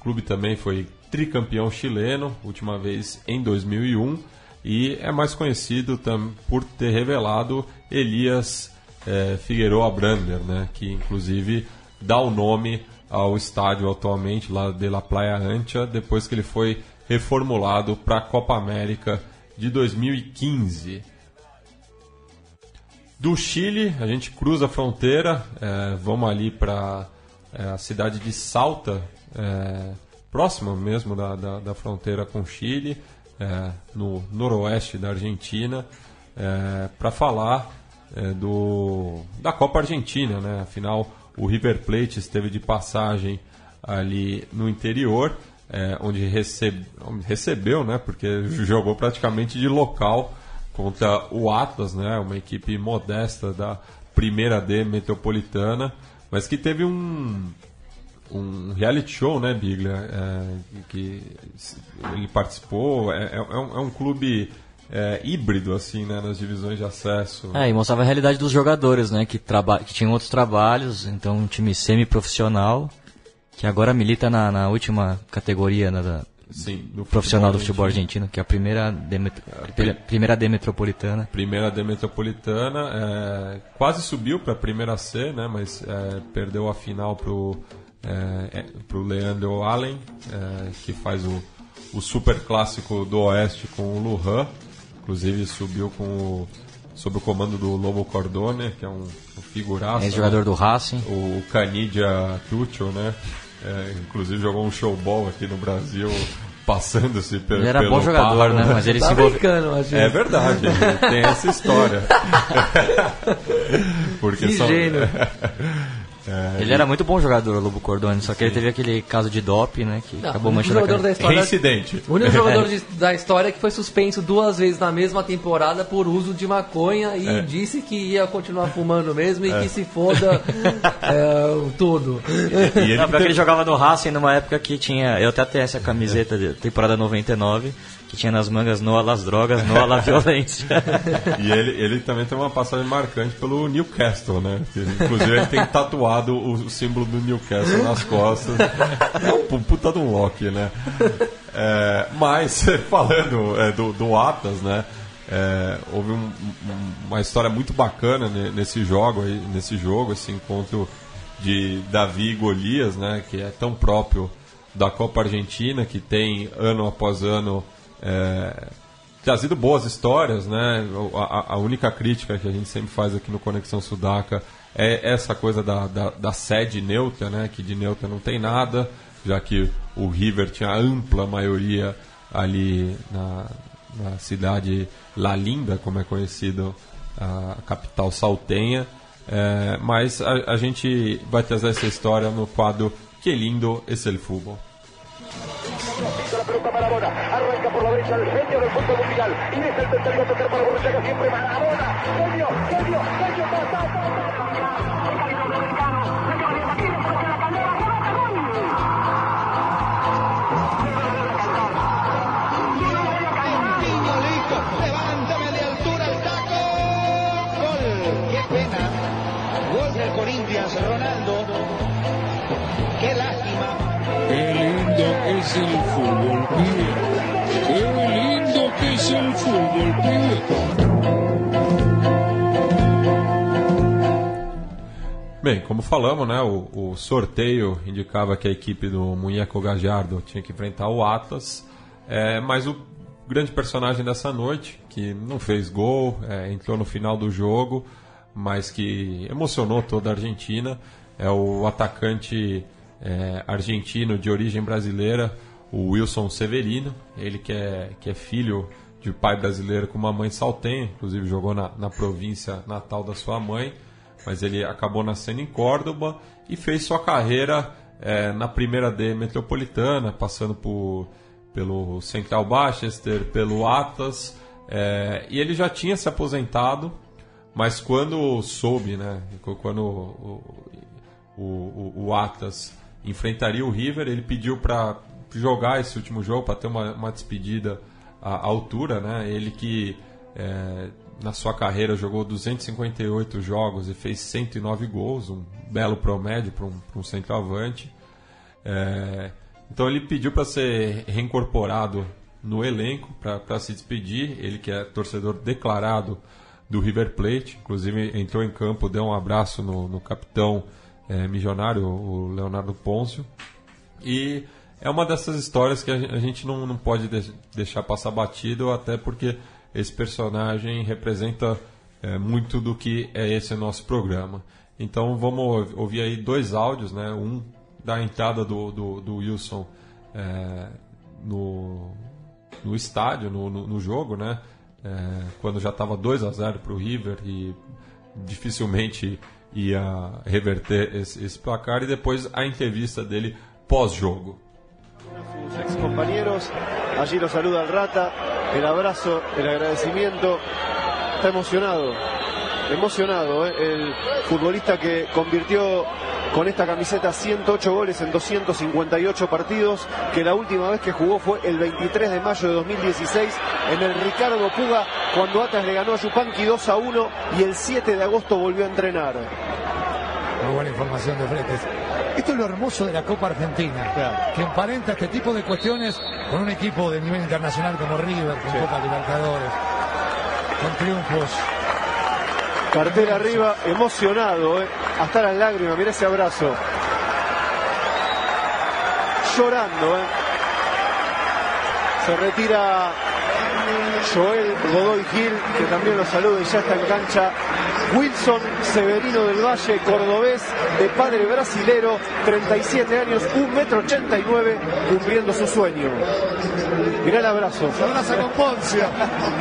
O clube também foi tricampeão chileno, última vez em 2001, e é mais conhecido por ter revelado Elias eh, Figueroa Brander, né, que inclusive dá o nome ao estádio atualmente lá de La Playa Ancha, depois que ele foi reformulado para a Copa América de 2015. Do Chile, a gente cruza a fronteira, eh, vamos ali para a cidade de Salta, eh, próxima mesmo da, da, da fronteira com o Chile, eh, no noroeste da Argentina, para falar é, do, da Copa Argentina, né? Afinal, o River Plate esteve de passagem ali no interior, é, onde recebe, recebeu, né? Porque jogou praticamente de local contra o Atlas, né? Uma equipe modesta da primeira D metropolitana, mas que teve um um reality show, né, Biglia? É, que ele participou. É, é, é, um, é um, clube é, híbrido, assim, né, nas divisões de acesso. É, e mostrava a realidade dos jogadores, né, que, traba que tinham outros trabalhos. Então, um time semi-profissional, que agora milita na, na última categoria né, da, Sim, do profissional do futebol argentino, que é a primeira D, a primeira D metropolitana. Primeira D metropolitana, é, quase subiu para a primeira C, né, mas é, perdeu a final para o é, é para o Leandro Allen, é, que faz o, o super clássico do Oeste com o Lujan. Inclusive subiu com o, sob o comando do Lobo Cordone, que é um, um figuraço. Ex-jogador né? do Racing. O Canidia Tuccio, né? É, inclusive jogou um showball aqui no Brasil passando-se pelo Ele era bom jogador, né? Mas ele tá se envolveu. É verdade, tem essa história. (laughs) Porque que são... gênio. (laughs) É, ele e... era muito bom jogador, o Lobo Cordone, só que Sim. ele teve aquele caso de dop, né? Que Não, acabou manchando a da história. Reincidente. O único jogador (laughs) de, da história que foi suspenso duas vezes na mesma temporada por uso de maconha e é. disse que ia continuar fumando mesmo e é. que se foda (laughs) é, tudo. E, ele, Não, porque ele jogava no Racing numa época que tinha. Eu até tenho essa camiseta de temporada 99 que tinha nas mangas Noa las drogas, Noa la (laughs) violência. e ele, ele também tem uma passagem marcante pelo Newcastle, né? Inclusive ele tem tatuado o, símbolo do Newcastle nas costas. É um puta de um Loki, né? É, mas, (laughs) falando é, do, do Atlas, né? É, houve um, uma história muito bacana nesse jogo, nesse jogo, esse encontro de Davi e Golias, né? Que é tão próprio da Copa Argentina, que tem ano após ano é, trazido boas histórias, né? A, a, única crítica que a gente sempre faz aqui no Conexão Sudaca é essa coisa da, da, da, sede neutra, né? Que de neutra não tem nada, já que o River tinha ampla maioria ali na, na cidade La Linda, como é conhecido a capital saltenha. É, mas a, a, gente vai trazer essa história no quadro Que lindo esse el fútbol. la pelota Maradona, arranca por la derecha el genio del fútbol mundial. Y deja el tercero tocar para Borruchaga siempre Maradona, genio, genio, genio, ta, es fútbol. Qué lindo que es el fútbol. Bem, como falamos, né, o, o, sorteio indicava que a equipe do Munheco Gajardo tinha que enfrentar o Atlas, é, mas o grande personagem dessa noite, que não fez gol, é, entrou no final do jogo, mas que emocionou toda a Argentina, é o atacante é, argentino de origem brasileira, o Wilson Severino, ele que é, que é filho de pai brasileiro com uma mãe saltenha, inclusive jogou na, na província natal da sua mãe, mas ele acabou nascendo em Córdoba e fez sua carreira é, na primeira D metropolitana, passando por, pelo Central Baxter, pelo Atlas, é, e ele já tinha se aposentado, mas quando soube, né, quando o, o, o, Atlas enfrentaria o River. Ele pediu para jogar esse último jogo, para ter uma, uma despedida à, altura. Né? Ele que é, na sua carreira jogou 258 jogos e fez 109 gols, um belo promédio para um, um centroavante. É, então ele pediu para ser reincorporado no elenco para se despedir. Ele que é torcedor declarado do River Plate, inclusive entrou em campo, deu um abraço no, no capitão é, milionário, o Leonardo Pôncio. E é uma dessas histórias que a gente não, não pode deixar passar batido, até porque esse personagem representa é, muito do que é esse nosso programa. Então vamos ouvir aí dois áudios, né? Um da entrada do, do, do Wilson é, no, no estádio, no, no, no jogo, né? É, quando já estava 2 a 0 para o River e dificilmente ia reverter esse, esse placar e depois a entrevista dele pós-jogo. ex compañeros. Allí lo saluda el Rata, el abrazo, el agradecimiento. Está emocionado, emocionado ¿eh? el futbolista que convirtió con esta camiseta 108 goles en 258 partidos, que la última vez que jugó fue el 23 de mayo de 2016 en el Ricardo Puga, cuando Atlas le ganó a Yupanqui 2 a 1 y el 7 de agosto volvió a entrenar. Muy buena información de Fretes. Esto es lo hermoso de la Copa Argentina, que emparenta este tipo de cuestiones con un equipo de nivel internacional como River, con Copa Libertadores, con triunfos. Cartel arriba, emocionado, ¿eh? hasta las lágrimas, mira ese abrazo. Llorando, ¿eh? Se retira Joel Godoy Gil, que también lo saluda y ya está en cancha. Wilson Severino del Valle, cordobés, de padre brasilero, 37 años, 1,89 metro 89, cumpliendo su sueño. Mirá el abrazo. Se abraza con Poncio.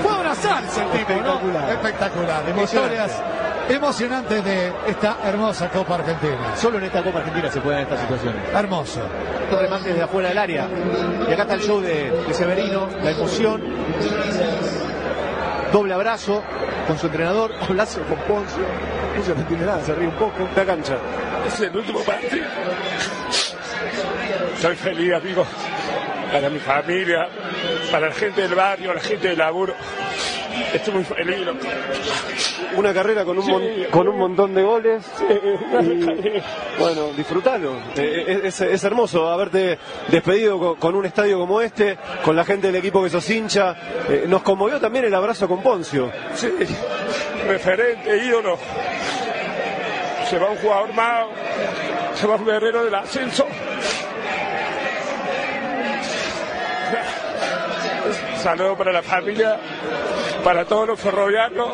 Fue a abrazarse el tipo, ¿no? Espectacular. Espectacular. Emocionante. Historias emocionantes de esta hermosa Copa Argentina. Solo en esta Copa Argentina se pueden dar estas situaciones. Hermoso. Estos remates desde afuera del área. Y acá está el show de, de Severino, la emoción. Doble abrazo con su entrenador, abrazo con Poncio. Poncio no entiende nada, se ríe un poco. La cancha. Es el último partido. Soy feliz, amigo. Para mi familia, para la gente del barrio, la gente del laburo. Estoy muy feliz. Una carrera con un, mon- con un montón de goles. Sí. Y, bueno, disfrutalo. Eh, Es, es hermoso haberte despedido con, con un estadio como este, con la gente del equipo que sos hincha. Eh, nos conmovió también el abrazo con Poncio. Sí, referente, ídolo. Se va un jugador más, se va un guerrero del ascenso. Saludo para la familia, para todos los ferroviarios.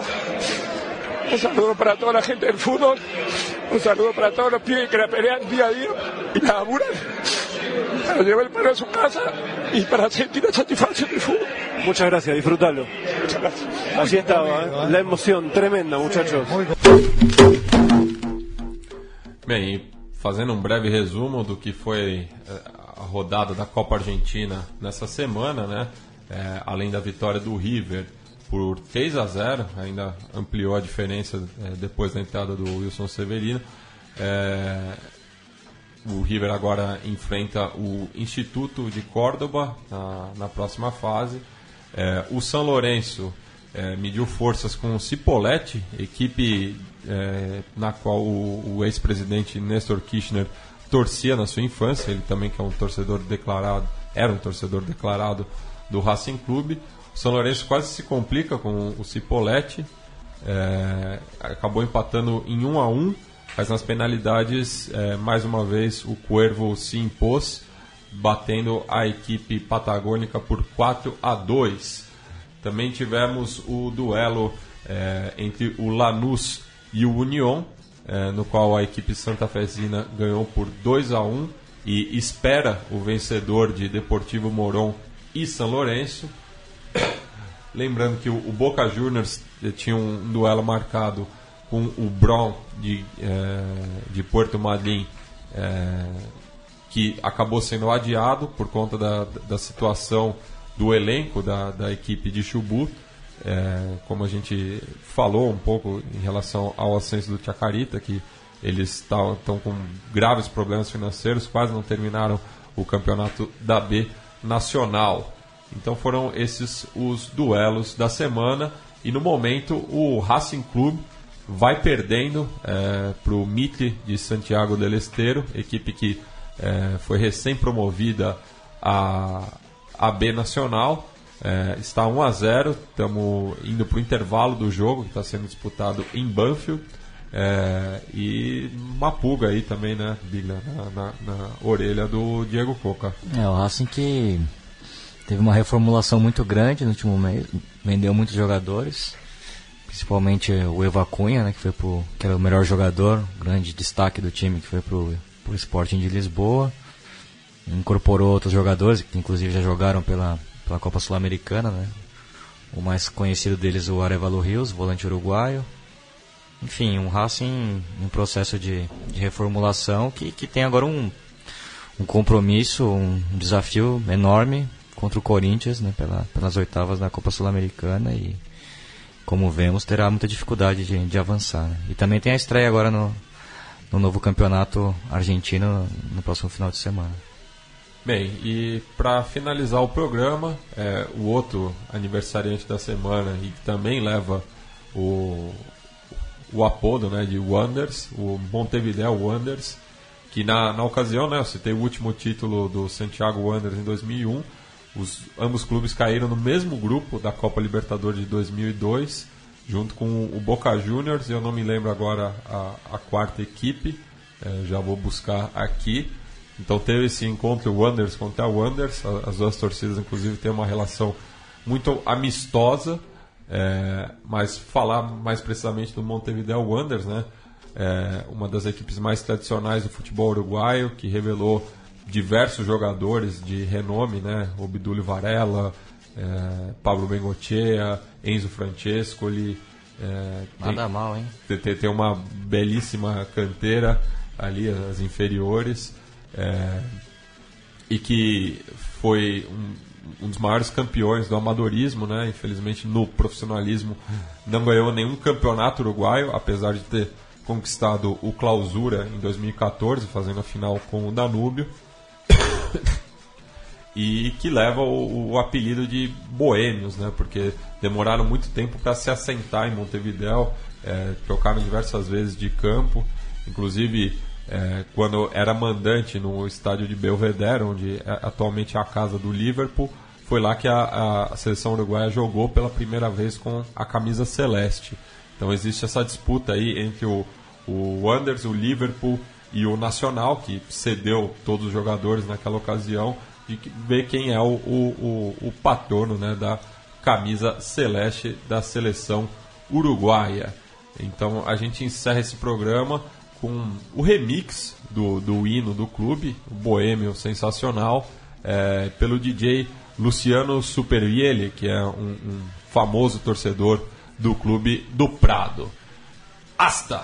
Un saludo para toda la gente del fútbol. Un saludo para todos los pibes que la pelean día a día y la laburan para llevar el pan a su casa y para sentir la satisfacción del fútbol. Muchas gracias, disfrutalo. Muchas gracias. Así estaba, ¿eh? la emoción tremenda, muchachos. Bem, e fazendo um breve resumo do que foi eh, a rodada da Copa Argentina nessa semana, né? Eh, além da vitória do River por 3 a 0, ainda ampliou a diferença eh, depois da entrada do Wilson Severino. Eh, o River agora enfrenta o Instituto de Córdoba na, na próxima fase. É, o São Lourenço é, mediu forças com o Cipolletti, equipe é, na qual o, o ex-presidente Nestor Kirchner torcia na sua infância. Ele também que é um torcedor declarado, era um torcedor declarado do Racing Clube. O São Lourenço quase se complica com o Cipolletti, é, acabou empatando em 1 a 1 mas nas penalidades, é, mais uma vez, o Cuervo se impôs, batendo a equipe patagônica por 4 a 2. Também tivemos o duelo é, entre o Lanús e o Union, é, no qual a equipe Santa Fezina ganhou por 2 a 1 e espera o vencedor de Deportivo Moron e São Lourenço. Lembrando que o, Boca Juniors eh, tinha um duelo marcado com o Bron de, eh, de Porto Madryn, eh, que acabou sendo adiado por conta da, da situação do elenco da, da equipe de Chubut. Eh, como a gente falou um pouco em relação ao ascenso do Chacarita, que eles estão com graves problemas financeiros, quase não terminaram o campeonato da B nacional. Então foram esses os duelos da semana e no momento o Racing Clube vai perdendo é, para o Mitre de Santiago del Estero, equipe que é, foi recém-promovida a, a B Nacional. É, está 1 a 0 estamos indo para o intervalo do jogo, que está sendo disputado em Banfield. É, e uma pulga aí também, né, Bigla, na, na, na orelha do Diego Coca. É, o Racing que teve uma reformulação muito grande no último mês, vendeu muitos jogadores, principalmente o Eva Cunha, né, que, foi pro, que era o melhor jogador, grande destaque do time, que foi pro, pro Sporting de Lisboa. Incorporou outros jogadores, que inclusive já jogaram pela, pela Copa Sul-Americana, né? O mais conhecido deles, o Arevalo Rios, volante uruguaio. Enfim, um Racing em processo de, de reformulação que, que tem agora um, um compromisso, um desafio enorme contra o Corinthians, né, pela, pelas oitavas da Copa Sul-Americana e, como vemos, terá muita dificuldade de, de avançar. Né? E também tem a estreia agora no, no novo campeonato argentino no próximo final de semana. Bem, e para finalizar o programa, é, o outro aniversariante da semana e que também leva o, o apodo né, de Wonders, o Montevideo Wonders, que na, na ocasião, né, eu citei o último título do Santiago Wanderers em 2001, os, ambos clubes caíram no mesmo grupo da Copa Libertadores de 2002, junto com o Boca Juniors, eu não me lembro agora a, a quarta equipe, é, já vou buscar aqui. Então teve esse encontro Wanderers contra Wanderers, as duas torcidas inclusive têm uma relação muito amistosa, é, mas falar mais precisamente do Montevideo Wanderers, né? É uma das equipes mais tradicionais do futebol uruguaio, que revelou diversos jogadores de renome, né? Obdúlio Varela, é, Pablo Bengochea, Enzo Francesco, ele é, Nada tem, mal, hein? Tem, tem, uma belíssima canteira ali, as inferiores, é, e que foi um, um dos maiores campeões do amadorismo, né? Infelizmente no profissionalismo não ganhou nenhum campeonato uruguaio, apesar de ter conquistado o Clausura em 2014, fazendo a final com o Danúbio. e que leva o, o, apelido de boêmios, né? Porque demoraram muito tempo para se assentar em Montevideo, é, trocaram diversas vezes de campo, inclusive é, quando era mandante no estádio de Belvedere, onde é, atualmente é a casa do Liverpool, foi lá que a, a, seleção uruguaia jogou pela primeira vez com a camisa celeste. Então existe essa disputa aí entre o, o Wanderers, o Liverpool e o Nacional, que cedeu todos os jogadores naquela ocasião, de ver quem é o, o, o, o patrono né, da camisa celeste da seleção uruguaia. Então a gente encerra esse programa com o remix do, do hino do clube, o Boêmio Sensacional, é, pelo DJ Luciano Supervielle, que é um, um famoso torcedor do clube do Prado. Hasta!